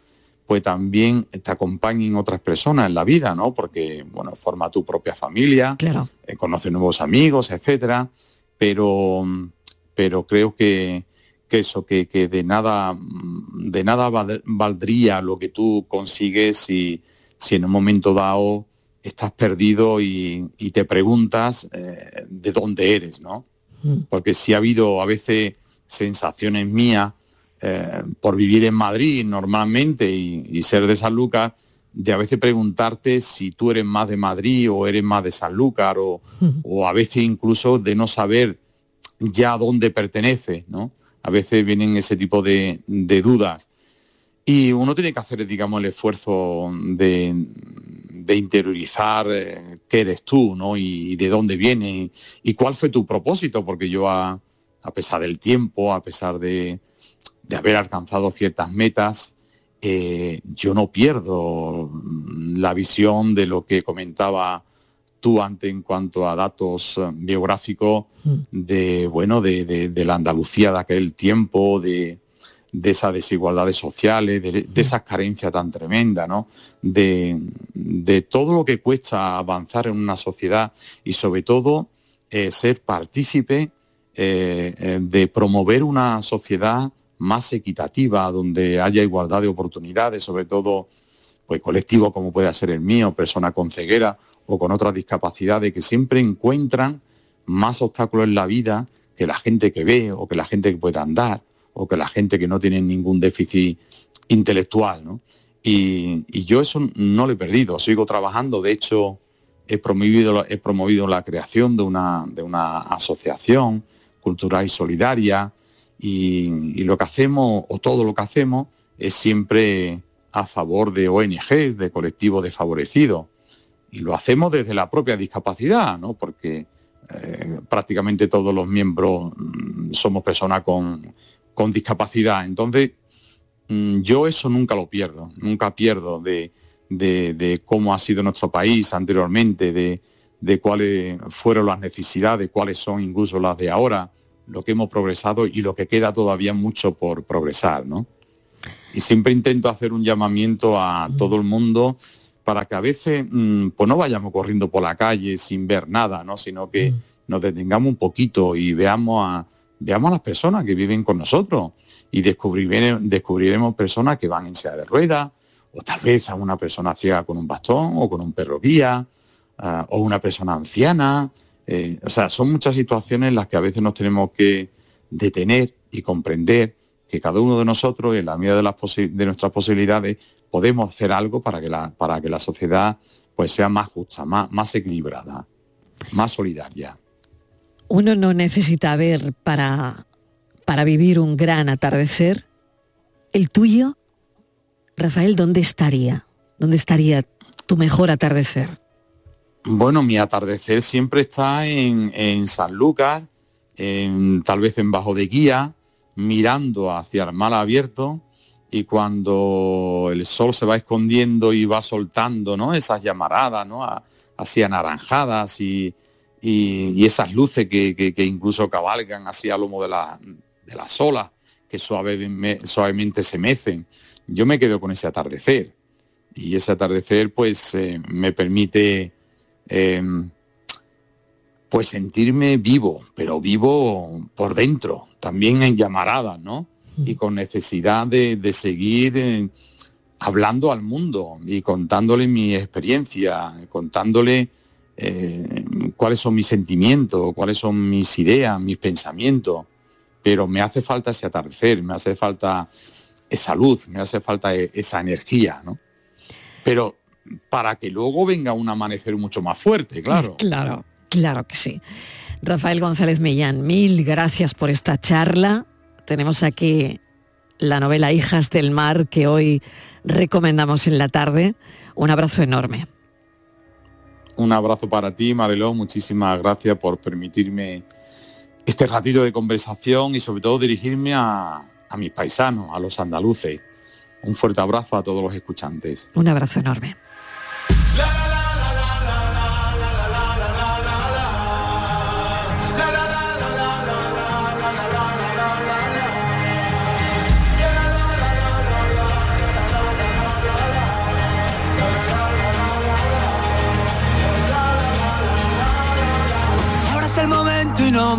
pues también te acompañen otras personas en la vida, ¿no? Porque, bueno, forma tu propia familia, Claro. eh, conoce nuevos amigos, etcétera, pero, pero creo que, que eso, que, que de nada, mm, de nada val- valdría lo que tú consigues si, si en un momento dado estás perdido y, y te preguntas eh, de dónde eres, ¿no? Porque si ha habido a veces sensaciones mías eh, por vivir en Madrid normalmente y, y ser de Sanlúcar, de a veces preguntarte si tú eres más de Madrid o eres más de Sanlúcar o, o a veces incluso de no saber ya a dónde pertenece, ¿no? A veces vienen ese tipo de, de dudas. Y uno tiene que hacer, digamos, el esfuerzo de, de interiorizar eh, qué eres tú, ¿no? Y, de dónde viene y cuál fue tu propósito, porque yo a, a pesar del tiempo, a pesar de, de haber alcanzado ciertas metas, eh, yo no pierdo mm, la visión de lo que comentaba tú antes en cuanto a datos eh, biográficos de bueno de, de- de la Andalucía de aquel tiempo, de, de esas desigualdades sociales, de, de esas carencias tan tremendas, ¿no? De, de todo lo que cuesta avanzar en una sociedad y sobre todo eh, ser partícipe eh, de promover una sociedad más equitativa, donde haya igualdad de oportunidades, sobre todo pues colectivos como puede ser el mío, personas con ceguera o con otras discapacidades que siempre encuentran más obstáculos en la vida que la gente que ve o que la gente que puede andar o que la gente que no tiene ningún déficit intelectual. ¿no? Y, y yo eso no lo he perdido, sigo trabajando, de hecho he promovido, he promovido la creación de una, de una asociación cultural y solidaria y, lo que hacemos, o todo lo que hacemos, es siempre a favor de ONGs, de colectivos desfavorecidos. Y lo hacemos desde la propia discapacidad, ¿no? porque eh, prácticamente todos los miembros mm, somos personas con, con discapacidad. Entonces, mm, yo eso nunca lo pierdo, nunca pierdo de, de- de cómo ha sido nuestro país anteriormente, de, de cuáles fueron las necesidades, cuáles son incluso las de ahora, lo que hemos progresado y lo que queda todavía mucho por progresar, ¿no? Y siempre intento hacer un llamamiento a todo el mundo para que a veces mm, pues no vayamos corriendo por la calle sin ver nada, ¿no? Sino que nos detengamos un poquito y veamos a, veamos a las personas que viven con nosotros y descubriremos, descubriremos personas que van en silla de ruedas o tal vez a una persona ciega con un bastón o con un perro guía ah, o una persona anciana. Eh, o sea, son muchas situaciones en las que a veces nos tenemos que detener y comprender que cada uno de nosotros, en la medida de, de nuestras posibilidades, podemos hacer algo para que la, para que la sociedad pues, sea más justa, más, más equilibrada, más solidaria. Uno no necesita ver para, para vivir un gran atardecer. El tuyo, Rafael, ¿dónde estaría? ¿Dónde estaría tu mejor atardecer? Bueno, mi atardecer siempre está en, en Sanlúcar, en- tal vez en Bajo de Guía, mirando hacia el mar abierto y cuando el sol se va escondiendo y va soltando ¿no? esas llamaradas, ¿no? Así anaranjadas y, y- esas luces que, que- incluso cabalgan así a lomo de, la, de las olas que suavemente, suavemente se mecen. Yo me quedo con ese atardecer y ese atardecer pues eh, me permite eh, pues sentirme vivo, pero vivo por dentro, también en llamaradas, ¿no? Y con necesidad de, de seguir eh, hablando al mundo y contándole mi experiencia, contándole eh, cuáles son mis sentimientos, cuáles son mis ideas, mis pensamientos, pero me hace falta ese atardecer, me hace falta esa luz, me hace falta e- esa energía, ¿no? Pero para que luego venga un amanecer mucho más fuerte, claro. Claro, claro que sí. Rafael González Millán, mil gracias por esta charla. Tenemos aquí la novela Hijas del Mar que hoy recomendamos en la tarde. Un abrazo enorme. Un abrazo para ti, Marelo, muchísimas gracias por permitirme este ratito de conversación y sobre todo dirigirme a, a mis paisanos, a los andaluces. Un fuerte abrazo a todos los escuchantes. Un abrazo enorme.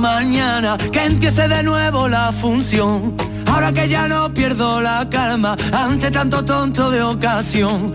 Mañana que empiece de nuevo la función. Ahora que ya no pierdo la calma ante tanto tonto de ocasión.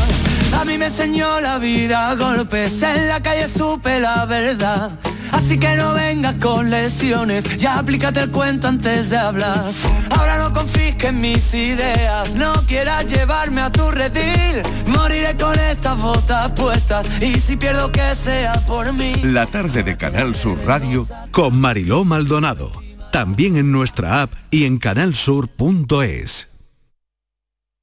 A mí me enseñó la vida golpes, en la calle supe la verdad. Así que no vengas con lesiones, ya aplícate el cuento antes de hablar. Ahora no confisques mis ideas, no quieras llevarme a tu redil. Moriré con estas botas puestas y si pierdo que sea por mí. La tarde de Canal Sur Radio con Mariló Maldonado. También en nuestra app y en canalsur.es.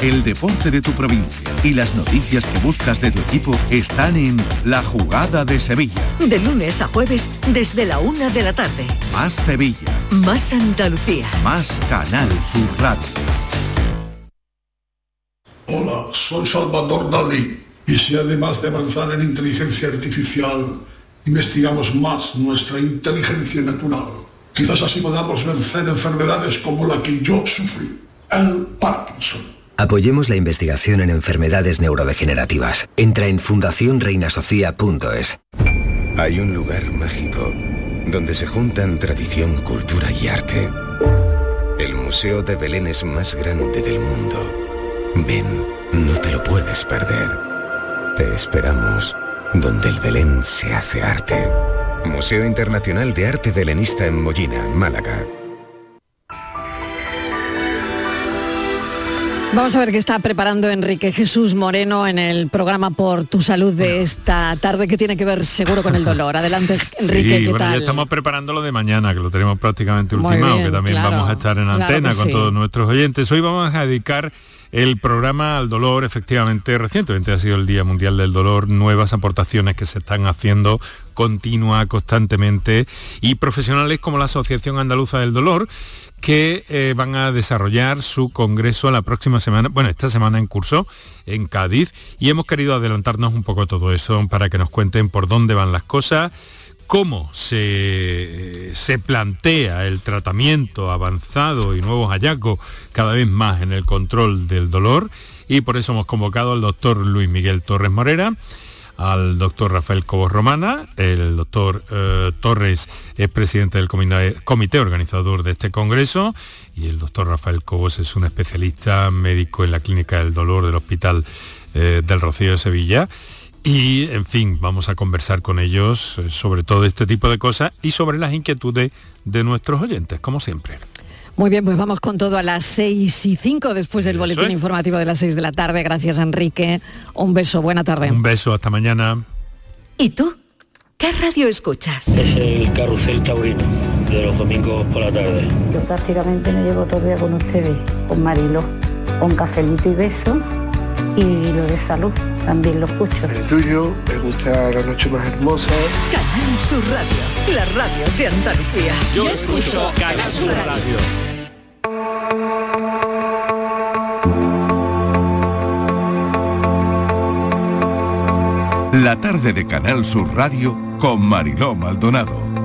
El deporte de tu provincia y las noticias que buscas de tu equipo están en La Jugada de Sevilla. De lunes a jueves desde la una de la tarde. Más Sevilla, Más Andalucía. más Canal Sur Radio. Hola, soy Salvador Dalí y si además de avanzar en inteligencia artificial, investigamos más nuestra inteligencia natural, quizás así podamos vencer enfermedades como la que yo sufrí, el Parkinson. Apoyemos la investigación en enfermedades neurodegenerativas. Entra en fundacionreinasofía.es. Hay un lugar mágico donde se juntan tradición, cultura y arte. El Museo de Belén es más grande del mundo. Ven, no te lo puedes perder. Te esperamos donde el Belén se hace arte. Museo Internacional de Arte Belenista en Mollina, Málaga. Vamos a ver qué está preparando Enrique Jesús Moreno en el programa Por tu Salud de esta tarde que tiene que ver seguro con el dolor. Adelante, Enrique, sí, ¿qué bueno, ya estamos preparando lo de mañana, que lo tenemos prácticamente ultimado, bien, que también claro, vamos a estar en claro antena con sí. todos nuestros oyentes. Hoy vamos a dedicar el programa al dolor, efectivamente, recientemente ha sido el Día Mundial del Dolor, nuevas aportaciones que se están haciendo continua, constantemente, y profesionales como la Asociación Andaluza del Dolor, que eh, van a desarrollar su congreso la próxima semana, bueno, esta semana en curso en Cádiz, y hemos querido adelantarnos un poco todo eso para que nos cuenten por dónde van las cosas, cómo se, se, plantea el tratamiento avanzado y nuevos hallazgos cada vez más en el control del dolor. Y por eso hemos convocado al doctor Luis Miguel Torres Morera, al doctor Rafael Cobos Romana, el doctor eh, Torres es presidente del comité, organizador de este congreso y el doctor Rafael Cobos es un especialista médico en la clínica del dolor del Hospital eh, del Rocío de Sevilla. Y, en fin, vamos a conversar con ellos sobre todo este tipo de cosas y sobre las inquietudes de nuestros oyentes, como siempre. Muy bien, pues vamos con todo a las 6 y 5 después del boletín informativo de las 6 de la tarde. Gracias, Enrique. Un beso, buena tarde. Un beso, hasta mañana. ¿Y tú? ¿Qué radio escuchas? Es el Carrusel Taurino, de los domingos por la tarde. Yo prácticamente me llevo todo el día con ustedes, con Marilo, con cafelito y beso y lo de salud también lo escucho. El tuyo, me gusta la noche más hermosa. Canal Sur Radio, la radio de Andalucía. Yo, Yo escucho Canal Sur Radio. La tarde de Canal Sur Radio con Mariló Maldonado.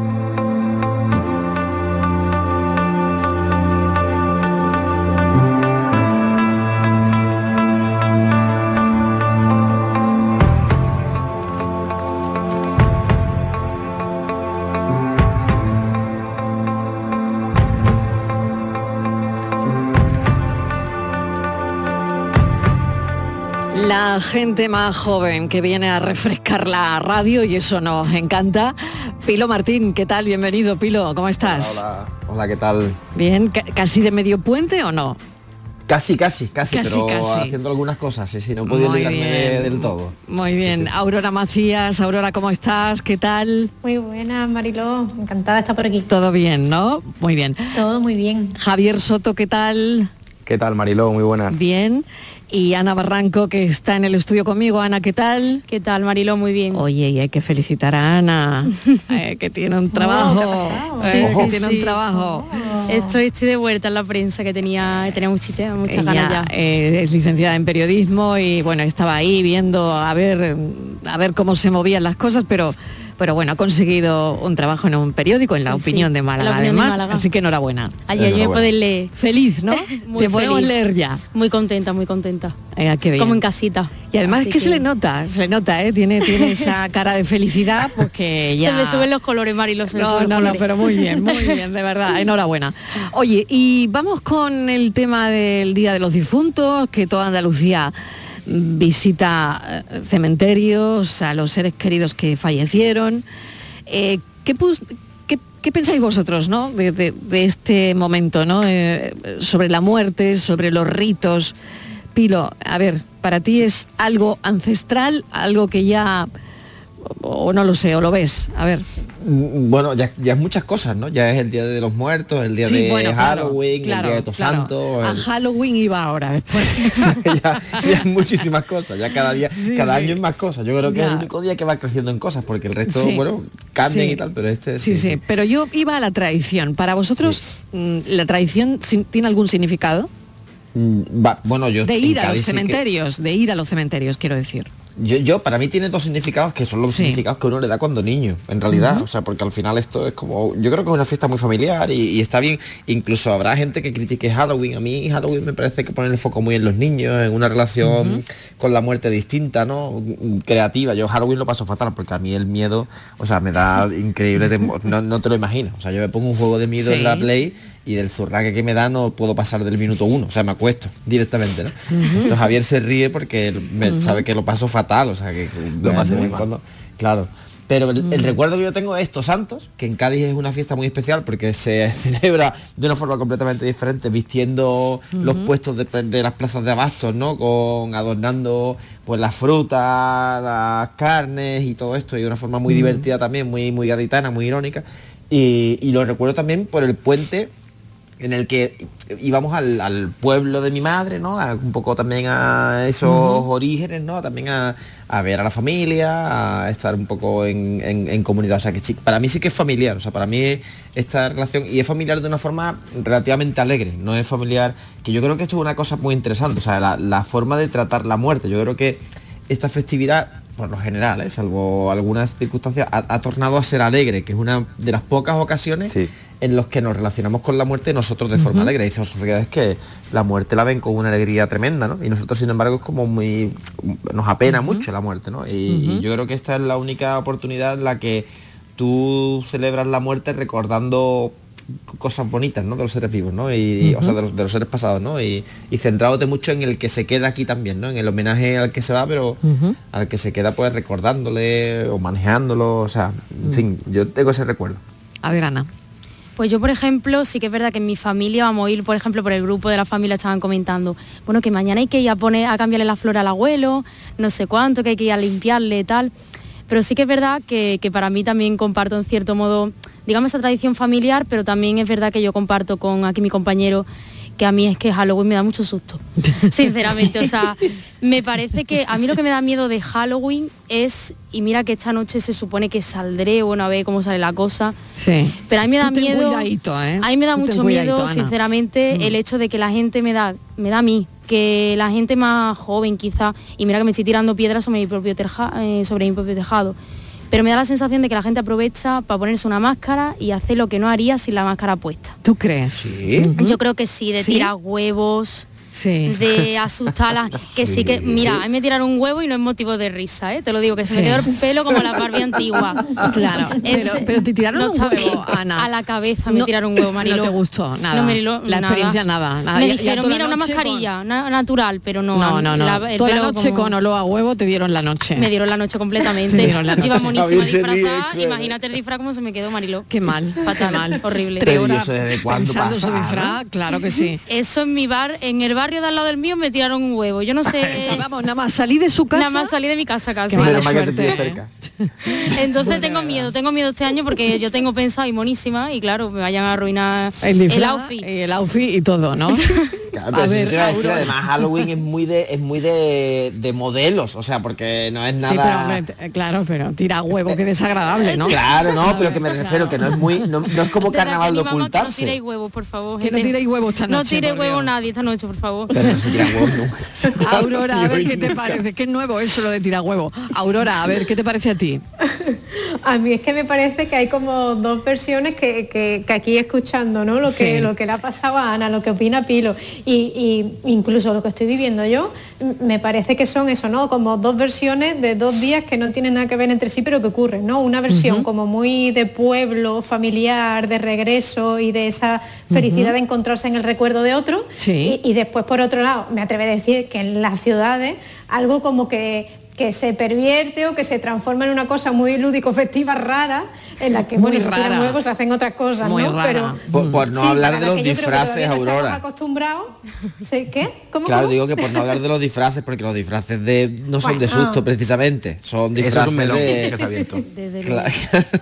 Gente más joven que viene a refrescar la radio y eso nos encanta. Pilo Martín, ¿qué tal? Bienvenido, Pilo, ¿cómo estás? Hola, hola, ¿qué tal? Bien, ¿casi de medio puente o no? Casi, casi, casi, pero haciendo algunas cosas, sí, sí, no puedo olvidarme del todo. Muy bien. Aurora Macías, Aurora, ¿cómo estás? ¿Qué tal? Muy buena, Mariló, encantada de estar por aquí. Todo bien, ¿no? Muy bien. Todo muy bien. Javier Soto, ¿qué tal? ¿Qué tal, Mariló? Muy buenas. Bien y Ana Barranco, que está en el estudio conmigo. Ana, ¿qué tal? ¿Qué tal, Marilo? Muy bien. Oye, y hay que felicitar a Ana, eh, que tiene un trabajo. sí, sí, tiene un trabajo. Estoy, estoy de vuelta en la prensa, que tenía, tenía muchas, muchas ganas ya. Eh, es licenciada en periodismo y bueno, estaba ahí viendo a ver, a ver cómo se movían las cosas, pero pero bueno, ha conseguido un trabajo en un periódico, en La Opinión de Málaga, además, así que enhorabuena. Ayer yo leer. Feliz, ¿no? Te podemos leer ya. Muy contenta, muy contenta. Eh, qué bien. Como en casita. Y además es que, se le nota, se le nota, ¿eh? Tiene, tiene esa cara de felicidad porque ya... Se me suben los colores, Marilos. No, no, no, pero muy bien, muy bien, de verdad, enhorabuena. Oye, y vamos con el tema del Día de los Difuntos, que toda Andalucía visita eh, cementerios, a los seres queridos que fallecieron. Eh, ¿qué, pensáis vosotros ¿no? de, este momento ¿no? Eh, sobre la muerte, sobre los ritos? Pilo, a ver, para ti es algo ancestral, algo que ya, o no lo sé, o lo ves, a ver. Mm, bueno, ya, es muchas cosas, ¿no? Ya es el día de los muertos, el día de Halloween, el día de Todos Santos. A Halloween iba ahora después. ya, ya muchísimas cosas, ya cada día, cada año es más cosas. Yo creo que es el único día que va creciendo en cosas, porque el resto, bueno, cambian y tal, pero este sí, sí. Pero yo iba a la tradición. Para vosotros, mm, ¿la tradición tiene algún significado? Mm, bueno, yo de ir a los cementerios, de ir a los cementerios, quiero decir. Yo, para mí tiene dos significados que son los significados que uno le da cuando niño, en realidad. O sea, porque al final esto es como. Yo creo que es una fiesta muy familiar y, está bien. Incluso habrá gente que critique Halloween. A mí Halloween me parece que pone el foco muy en los niños, en una relación con la muerte distinta, ¿no? Creativa. Yo Halloween lo paso fatal porque a mí el miedo, o sea, me da increíble. no, no, te lo imaginas. O sea, yo me pongo un juego de miedo en la Play y del zurraque que me da no puedo pasar del minuto uno, o sea, me acuesto directamente, ¿no? Esto Javier se ríe porque me, sabe que lo paso fatal, o sea, que lo pasé muy cuando, claro. Pero el, recuerdo que yo tengo es estos santos, que en Cádiz es una fiesta muy especial porque se celebra de una forma completamente diferente, vistiendo los puestos de, las plazas de abastos, ¿no? Con adornando pues las frutas, las carnes y todo esto, y de una forma muy divertida también, muy, muy gaditana, muy irónica. Y, y, lo recuerdo también por el puente en el que íbamos al, al pueblo de mi madre, ¿no? A- un poco también a esos orígenes, ¿no? También a, a ver a la familia, a estar un poco en, en- en comunidad. O sea que para mí sí que es familiar. O sea, para mí esta relación, y es familiar de una forma relativamente alegre, no es familiar, que yo creo que esto es una cosa muy interesante. O sea, la, la forma de tratar la muerte. Yo creo que esta festividad, por lo general, ¿eh? salvo algunas circunstancias, ha, ha tornado a ser alegre, que es una de las pocas ocasiones en los que nos relacionamos con la muerte nosotros de forma Ujú. alegre. Hay sociedades que la muerte la ven con una alegría tremenda, ¿no? Y nosotros, sin embargo, es como muy... nos apena mucho la muerte, ¿no? Y, yo creo que esta es la única oportunidad en la que tú celebras la muerte recordando cosas bonitas, ¿no? De los seres vivos, ¿no? Y, O sea, de los, de los seres pasados, ¿no? Y, y centrándote mucho en el que se queda aquí también, ¿no? En el homenaje al que se va, pero al que se queda pues recordándole o manejándolo, o sea, en Mm. fin, yo tengo ese recuerdo. A ver, Ana. Pues yo, por ejemplo, sí que es verdad que en mi familia, vamos a ir, por ejemplo, por el grupo de la familia estaban comentando, bueno, que mañana hay que ir a poner, a cambiarle la flor al abuelo, no sé cuánto, que hay que ir a limpiarle tal. Pero sí que es verdad que, que para mí también comparto en cierto modo, digamos, esa tradición familiar, pero también es verdad que yo comparto con aquí mi compañero que a mí es que Halloween me da mucho susto. Sinceramente, o sea, me parece que a mí lo que me da miedo de Halloween es, y mira que esta noche se supone que saldré, bueno, a ver cómo sale la cosa, Sí. pero a mí me da miedo. cuidadito, ¿eh? A mí me da mucho miedo, Ana. sinceramente, Mm. el hecho de que la gente me da, me da a mí, que la gente más joven quizá, y mira que me estoy tirando piedras sobre mi propio, terja- eh, sobre mi propio tejado. Pero me da la sensación de que la gente aprovecha para ponerse una máscara y hacer lo que no haría sin la máscara puesta. ¿Tú crees? Yo creo que sí, de ¿Sí? tirar huevos, Sí. de asustarlas, que sí. que, mira, a mí me tiraron un huevo y no es motivo de risa, ¿eh? te lo digo, que se me quedó el pelo como la Barbie antigua. Claro, pero- pero te tiraron un está huevo, bien. Ana. A la cabeza me No- tiraron un huevo, Mariló. no te gustó, nada. No, La experiencia, nada, nada. Me dijeron, la mira, una noche mascarilla na- natural, pero no. No, no, no. la- el Toda la pelo noche como- con olor a huevo te dieron la noche. Me dieron la noche completamente. La iba noche. monísima disfrazada. Imagínate el disfraz como se me quedó, Mariló. Qué mal, Fatal, horrible. Tres Pero ¿y horas eso desde cuándo pensando su pasa, disfraz, claro que sí. Eso en mi bar, en el barrio de al lado del mío me tiraron un huevo. Yo no sé. Vamos, nada más salí de su casa. Nada más salí de mi casa casi. Entonces tengo miedo, tengo miedo este año porque yo tengo pensado y monísima y claro, me vayan a arruinar El disfraz outfit. y el outfit y todo, ¿no? Claro, A ver, a decir, además Halloween es muy de es muy de, de modelos, o sea, porque no es Sí, pero nada. claro, pero tira huevo, qué desagradable, ¿no? Claro, no, pero que me refiero que no es muy, no, no es como De carnaval que de Que no ocultarse. tiréis huevos, por favor. Que no tiréis huevos esta No noche, tire por huevos Dios. nadie esta noche, por favor. Pero no se tiran huevos nunca. Aurora, a ver qué te parece. Qué nuevo eso lo de tirar huevo. Aurora, a ver, ¿qué te parece a ti? A mí es que me parece que hay como dos versiones que, que- que aquí escuchando, ¿no? Lo que, Sí. lo que le ha pasado a Ana, lo que opina Pilo y, y incluso lo que estoy viviendo yo, me parece que son eso, ¿no? Como dos versiones de dos días que no tienen nada que ver entre sí, pero que ocurren, ¿no? Una versión como muy de pueblo, familiar, de regreso y de esa felicidad de encontrarse en el recuerdo de otro. Sí. Y, y después, por otro lado, me atrevo a decir que en las ciudades algo como que que se pervierte o que se transforma en una cosa muy lúdico festiva rara en la que Muy bueno rara. huevos se hacen otras cosas Muy no rara. pero Por, por no sí, hablar de los disfraces, Aurora. acostumbrados ¿Sí? ¿qué? ¿Cómo, Claro, cómo? digo que por no hablar de los disfraces, porque los disfraces de no son de susto precisamente, son es disfraces un melón de... que se ha abierto. Claro,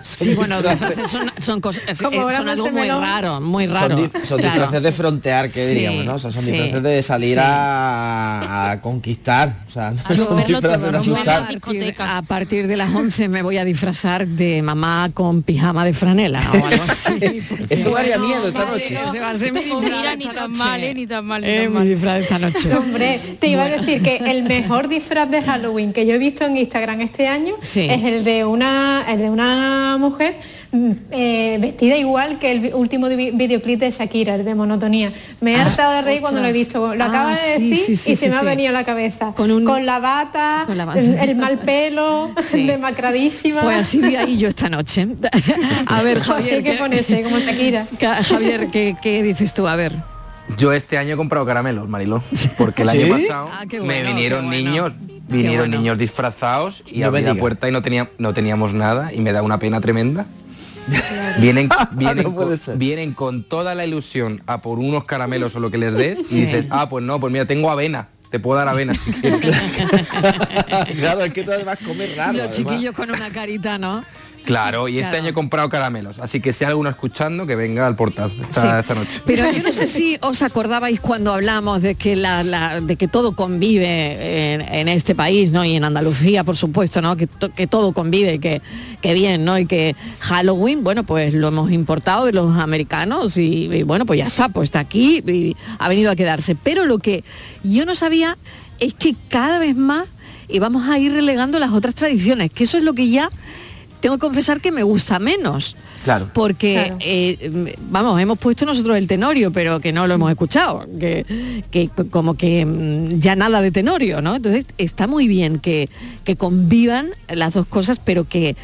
Sí, bueno, los disfraces son, son, cosas, eh, son no algo se muy me lo- raro, muy son, raro. di- son Claro. disfraces de frontear, que Sí, diríamos, ¿no? O sea, son sí, disfraces de salir sí. a, a conquistar. O sea, no son disfraces asustar. A partir, a partir de las 11 me voy a disfrazar de mamá con pijama de franela o algo así. Eso daría miedo esta noche. Ese va a ser mi disfraz mira, ni tan mal, ¿eh? Ni tan mal, mi disfraz esta noche. Hombre, te iba a decir que el mejor disfraz de Halloween que yo he visto en Instagram este año Sí. es el de una, el de una mujer eh, vestida igual que el último vi- videoclip de Shakira, el de monotonía. Me he Ah, hartado de reír cuando lo he visto. Lo Ah, acaba de sí, decir sí, sí, y se sí, me ha venido a la cabeza. Con un- la bata, Con la bata. el, el mal pelo, Sí. demacradísima. Pues así vi ahí yo esta noche. A ver, Pues así Javier. hay que ¿qué- ponerse, como Shakira. Javier, ¿qué, qué dices tú? A ver. Yo este año he comprado caramelos, Mariló, porque el año pasado Ah, me vinieron bueno. niños, vinieron bueno. niños disfrazados y No abrí la puerta y no tenía, no teníamos nada y me da una pena tremenda. Vienen, vienen, No puede con, ser. vienen con toda la ilusión a por unos caramelos o lo que les des Sí. y dices, ah, pues no, pues mira, tengo avena, te puedo dar avena si quieres. claro, es que tú además comes raro. Los además. chiquillos con una carita, ¿no? Claro, y este año he comprado caramelos, así que si hay alguno escuchando, que venga al portal esta, Sí. esta noche. Pero yo no sé si os acordabais cuando hablamos de que la, la- de que todo convive en, en este país, ¿no? Y en Andalucía, por supuesto, ¿no? Que, to- que todo convive, que, que bien, ¿no? Y que Halloween, bueno, pues lo hemos importado de los americanos y, y bueno, pues ya está, pues está aquí y ha venido a quedarse. Pero lo que yo no sabía es que cada vez más íbamos a ir relegando las otras tradiciones, que eso es lo que ya tengo que confesar que me gusta menos. Claro. Porque, Claro. eh, vamos, hemos puesto nosotros el tenorio, pero que no lo hemos escuchado, que, que como que mm, ya nada de tenorio, ¿no? Entonces está muy bien que, que convivan las dos cosas, pero que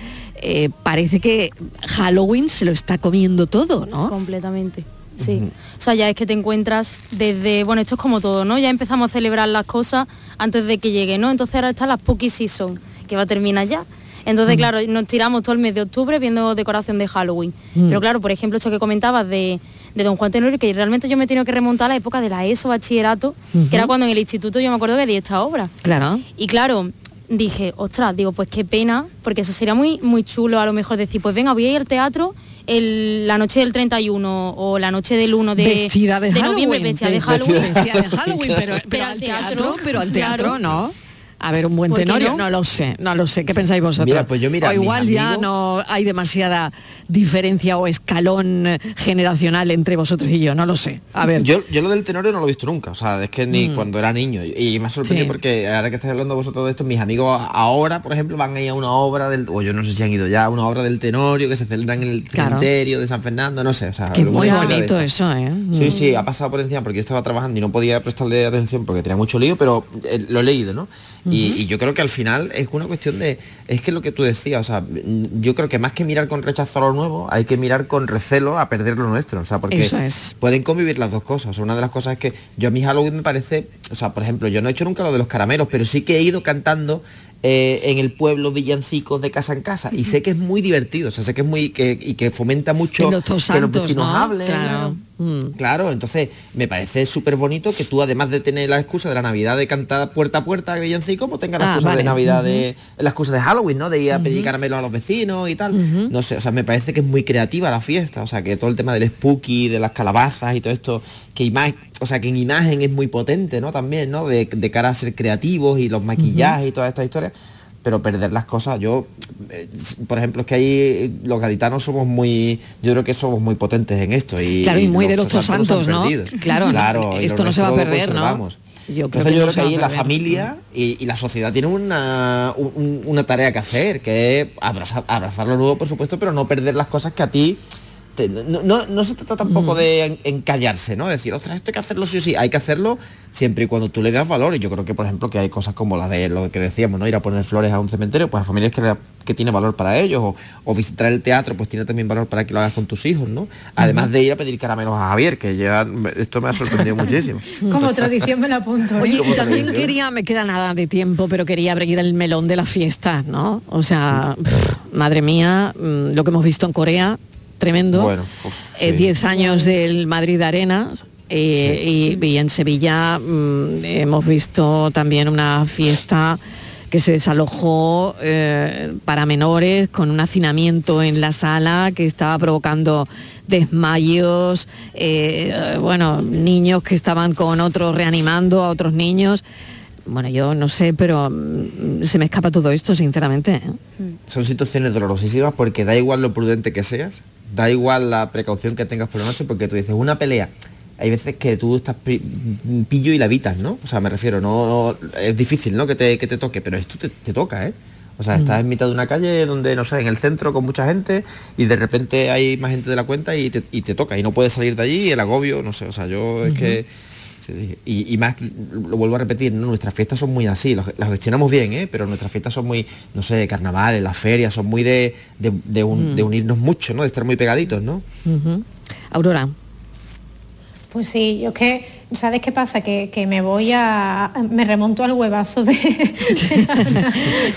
eh, parece que Halloween se lo está comiendo todo, ¿no? Completamente. Sí. O sea, ya es que te encuentras desde, bueno, esto es como todo, ¿no? Ya empezamos a celebrar las cosas antes de que llegue, ¿no? Entonces ahora está la Spooky Season, que va a terminar ya. Entonces, claro, nos tiramos todo el mes de octubre viendo decoración de Halloween. Mm. Pero claro, por ejemplo, esto que comentabas de, de Don Juan Tenorio, que realmente yo me he tenido que remontar a la época de la ESO bachillerato, que era cuando en el instituto yo me acuerdo que di esta obra. Claro. Y claro, dije, ostras, digo, pues qué pena, porque eso sería muy, muy chulo a lo mejor decir, pues venga, voy a ir al teatro el- la noche del 31 o la noche del 1 de, noviembre, vestida de Halloween. Vestida de Halloween, pero, pero Pero al al teatro, teatro, pero al teatro claro. no. A ver, un buen ¿Por qué tenorio, no? no? lo sé, no lo sé. ¿Qué pensáis vosotros? Mira, pues yo, mira, o igual ya no hay demasiada diferencia o escalón generacional entre vosotros y yo, no lo sé. A ver. Yo, yo lo del tenorio no lo he visto nunca, o sea, es que ni Mm. cuando era niño. Y me ha sorprendido Sí. porque ahora que estáis hablando vosotros de esto, mis amigos ahora, por ejemplo, van a ir a una obra del, o yo no sé si han ido ya, a una obra del tenorio que se celebra en el Claro. cementerio de San Fernando, no sé, o sea, que muy bonito eso, ¿eh? Sí, Mm. sí, ha pasado por encima porque yo estaba trabajando y no podía prestarle atención porque tenía mucho lío, pero eh, lo he leído, ¿no? Y, y yo creo que al final es una cuestión de, es que lo que tú decías, o sea, yo creo que más que mirar con rechazo a lo nuevo, hay que mirar con recelo a perder lo nuestro, o sea, porque Eso es. pueden convivir las dos cosas. O sea, una de las cosas es que yo a mi Halloween me parece, o sea, por ejemplo, yo no he hecho nunca lo de los caramelos, pero sí que he ido cantando eh, en el pueblo villancicos de casa en casa y sé que es muy divertido, o sea, sé que es muy que, y que fomenta mucho que los Santos, vecinos ¿no? hablen. Claro. Mm. Claro, entonces me parece súper bonito que tú además de tener la excusa de la Navidad de cantar puerta a puerta villancico, pues tengas la Ah, excusa vale. de Navidad de la excusa de Halloween, ¿no? De ir a pedir caramelos a los vecinos y tal. No sé, o sea, me parece que es muy creativa la fiesta, o sea, que todo el tema del spooky, de las calabazas y todo esto, que imagen, o sea, que en imagen es muy potente, ¿no? También, ¿no? De, de cara a ser creativos y los maquillajes y todas estas historias. Pero perder las cosas, yo, eh, por ejemplo, es que ahí los gaditanos somos muy, yo creo que somos muy potentes en esto. Y, Claro, y muy de los Todos Santos, ¿no? Claro, claro esto no se va a perder, ¿no? Yo creo Entonces que yo creo que ahí la familia y, y la sociedad tiene una, un- una tarea que hacer, que es abrazar, abrazar lo nuevo, por supuesto, pero no perder las cosas que a ti... no, no- no se trata tampoco Mm. de en- encallarse, ¿no? Decir, ostras, esto hay que hacerlo sí o sí. Hay que hacerlo siempre y cuando tú le das valor. Y yo creo que, por ejemplo, que hay cosas como la de lo que decíamos, ¿no? Ir a poner flores a un cementerio, pues a familias que, que tiene valor para ellos. O, o visitar el teatro, pues tiene también valor para que lo hagas con tus hijos, ¿no? Además de ir a pedir caramelos a Javier, que ya esto me ha sorprendido muchísimo. Como tradición me la apunto. ¿eh? Oye, y también tradición. quería, me queda nada de tiempo, pero quería abrir el melón de las fiestas, ¿no? O sea, pff, madre mía, mm, lo que hemos visto en Corea, tremendo. Bueno, uf, Eh, sí. 10 años del Madrid Arena. eh, y, y en Sevilla mm, hemos visto también una fiesta que se desalojó eh, para menores con un hacinamiento en la sala que estaba provocando desmayos, eh, bueno, niños que estaban con otros reanimando a otros niños. Bueno, yo no sé, pero mm, se me escapa todo esto, sinceramente. ¿eh? Son situaciones dolorosísimas porque da igual lo prudente que seas, da igual la precaución que tengas por la noche, porque tú dices, una pelea, hay veces que tú estás pi- pillo y la evitas, ¿no? O sea, me refiero, no es difícil, ¿no? Que te, que te toque, pero esto te, te toca, ¿eh? O sea, estás en mitad de una calle donde, no sé, en el centro con mucha gente y de repente hay más gente de la cuenta y te, y te toca y no puedes salir de allí, el agobio, no sé, o sea, yo es que... sí, sí. Y, y más, lo vuelvo a repetir, ¿no? nuestras fiestas son muy así, las gestionamos bien, ¿eh? pero nuestras fiestas son muy, no sé, carnavales, las ferias, son muy de, de, de un- Mm. de unirnos mucho, ¿no? De estar muy pegaditos, ¿no? Aurora. Pues sí, yo es que ¿sabes qué pasa? Que, que me voy a... me remonto al huevazo de...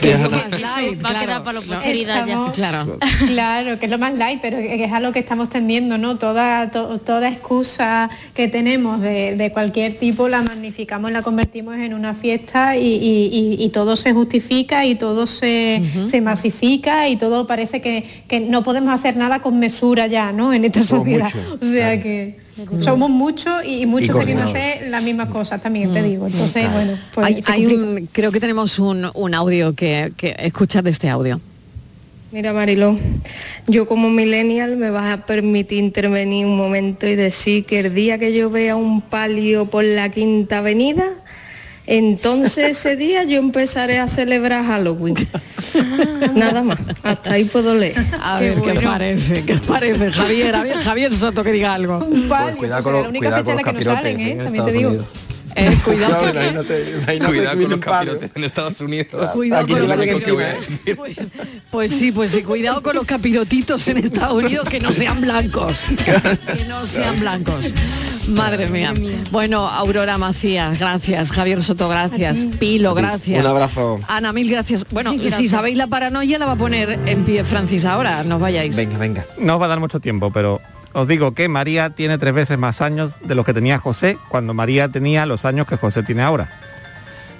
que va a quedar para la posteridad ya. Claro. Claro, que es lo más light, pero que es a lo que estamos tendiendo, ¿no? Toda, to- toda excusa que tenemos de, de cualquier tipo la magnificamos, la convertimos en una fiesta y, y- y- y todo se justifica y todo se, se masifica y todo parece que, que no podemos hacer nada con mesura ya, ¿no? En esta Somos sociedad. o sea que somos muchos y, y muchos queriendo hacer las mismas cosas también, te digo. Entonces, bueno, pues hay, un, creo que tenemos un, un audio que, que escuchad de este audio. Mira Mariló, yo como millennial me vas a permitir intervenir un momento y decir que el día que yo vea un palio por la quinta avenida, entonces ese día yo empezaré a celebrar Halloween. Nada más, hasta ahí puedo leer. A ver, ¿qué os parece? ¿Qué os parece, Javier? A ver, Javier Soto, que diga algo. Palio, cuidado pues con la única cuidado fecha en la con que los no salen, capirotes ¿eh? en También te Estados digo. Unidos. Eh, cuidado, Claro, que- imagínate, imagínate Cuidado con los capirotes en Estados Unidos. Cuidado Aquí con los que decir. Pues sí, pues sí, cuidado con los capirotitos en Estados Unidos que no sean blancos. Que no sean blancos. Madre mía. Bueno, Aurora Macías, gracias. Javier Soto, gracias. Pilo, gracias. Un abrazo. Ana, mil gracias. Bueno, Gracias. si sabéis la paranoia la va a poner en pie Francis ahora, no os vayáis. Venga, venga. No os va a dar mucho tiempo, pero os digo que María tiene tres veces más años de los que tenía José cuando María tenía los años que José tiene ahora.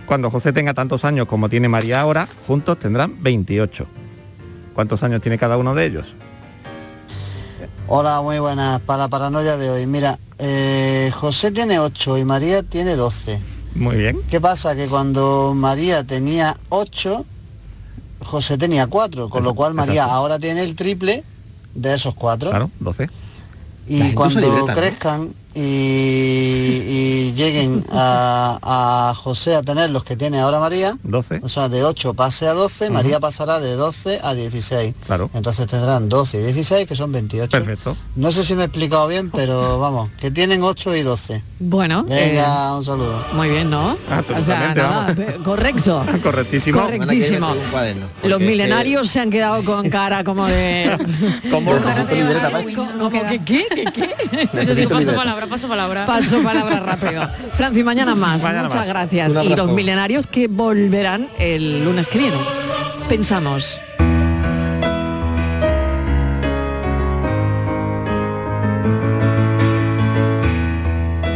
Cuando José tenga tantos años como tiene María ahora, juntos tendrán 28. ¿Cuántos años tiene cada uno de ellos? Hola, muy buenas. Para la paranoia de hoy, mira, eh, José tiene 8 y María tiene 12. Muy bien. ¿Qué pasa? Que cuando María tenía 8, José tenía 4, con lo cual María exacto. ahora tiene el triple de esos 4. Claro, 12. La Y cuando libreta, ¿no? Y, y lleguen a, a José a tener los que tiene ahora María, 12. o sea, de 8 pase a 12, Ujú. María pasará de 12 a 16. Claro. Entonces tendrán 12 y 16, que son 28. Perfecto. No sé si me he explicado bien, pero vamos, que tienen 8 y 12. Bueno, Venga, un saludo. eh, muy bien, ¿no? Absolutamente, nada, vamos. eh, correcto. Correctísimo. Correctísimo. Los milenarios se han quedado con cara como de... Como que qué, qué, qué. Yo digo Necesito paso libreta. Palabra, paso palabra. Paso palabra rápido. Franci, mañana más. Mañana Muchas más. gracias. Y los milenarios que volverán el lunes que viene. Pensamos.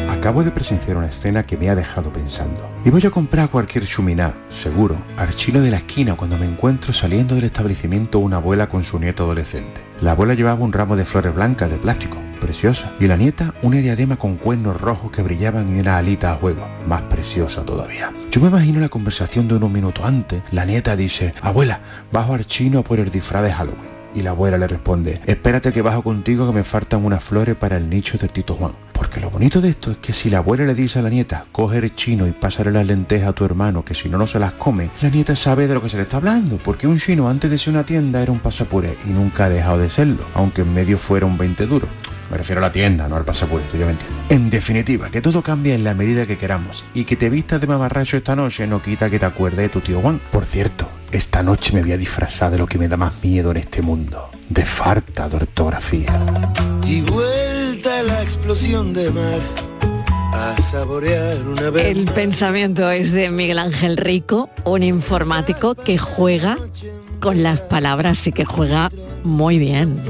Acabo de presenciar una escena que me ha dejado pensando. Y voy a comprar cualquier chuminá, seguro, al chino de la esquina cuando me encuentro saliendo del establecimiento una abuela con su nieto adolescente. La abuela llevaba un ramo de flores blancas de plástico, preciosa, y la nieta una diadema con cuernos rojos que brillaban y una alita a juego, más preciosa todavía. Yo me imagino la conversación de unos minutos antes. La nieta dice, abuela, bajo al chino por el disfraz Halloween. Y la abuela le responde, espérate que bajo contigo que me faltan unas flores para el nicho del Tito Juan. Porque lo bonito de esto es que si la abuela le dice a la nieta, coge el chino y pásale las lentejas a tu hermano, que si no, no se las come, la nieta sabe de lo que se le está hablando, porque un chino antes de ser una tienda era un pasapure y nunca ha dejado de serlo, aunque en medio fuera un 20 duro. Me refiero a la tienda, no al pasapure, tú ya me entiendes. En definitiva, que todo cambia en la medida que queramos y que te vistas de mamarracho esta noche no quita que te acuerdes de tu tío Juan. Por cierto, esta noche me voy a disfrazar de lo que me da más miedo en este mundo, de falta de ortografía. Y vuelta a la explosión de mar a saborear una vez El pensamiento es de Miguel Ángel Rico, un informático que juega con las palabras y que juega muy bien.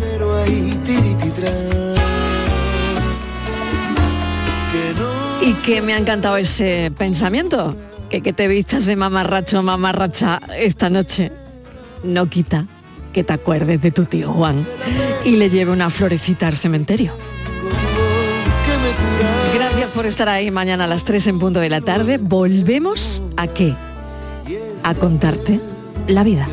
Y que me ha encantado ese pensamiento, que te vistas de mamarracho mamarracha esta noche no quita que te acuerdes de tu tío Juan y le lleve una florecita al cementerio. Gracias por estar ahí mañana a las 3 en punto de la tarde. Volvemos a qué? A contarte la vida.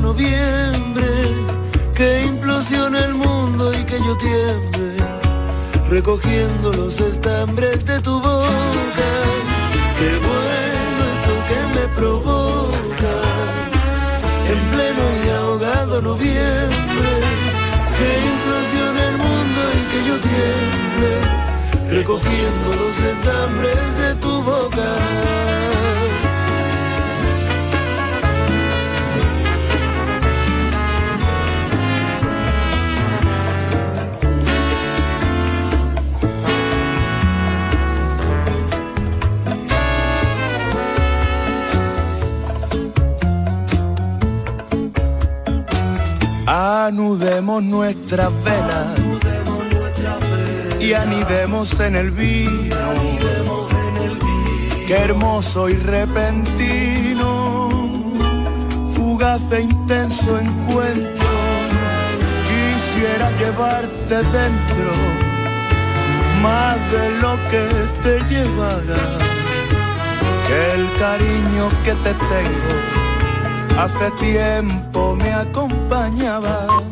noviembre. Que implosione el mundo y que yo tiemble recogiendo los estambres de tu boca. Qué bueno esto que me provocas en pleno y ahogado noviembre. Que implosione el mundo y que yo tiemble recogiendo los estambres de tu boca. Anudemos nuestras velas y anidemos en el vino. Qué hermoso y repentino, fugaz e intenso encuentro. Quisiera llevarte dentro, más de lo que te llevará. Que el cariño que te tengo hace tiempo me acompañaba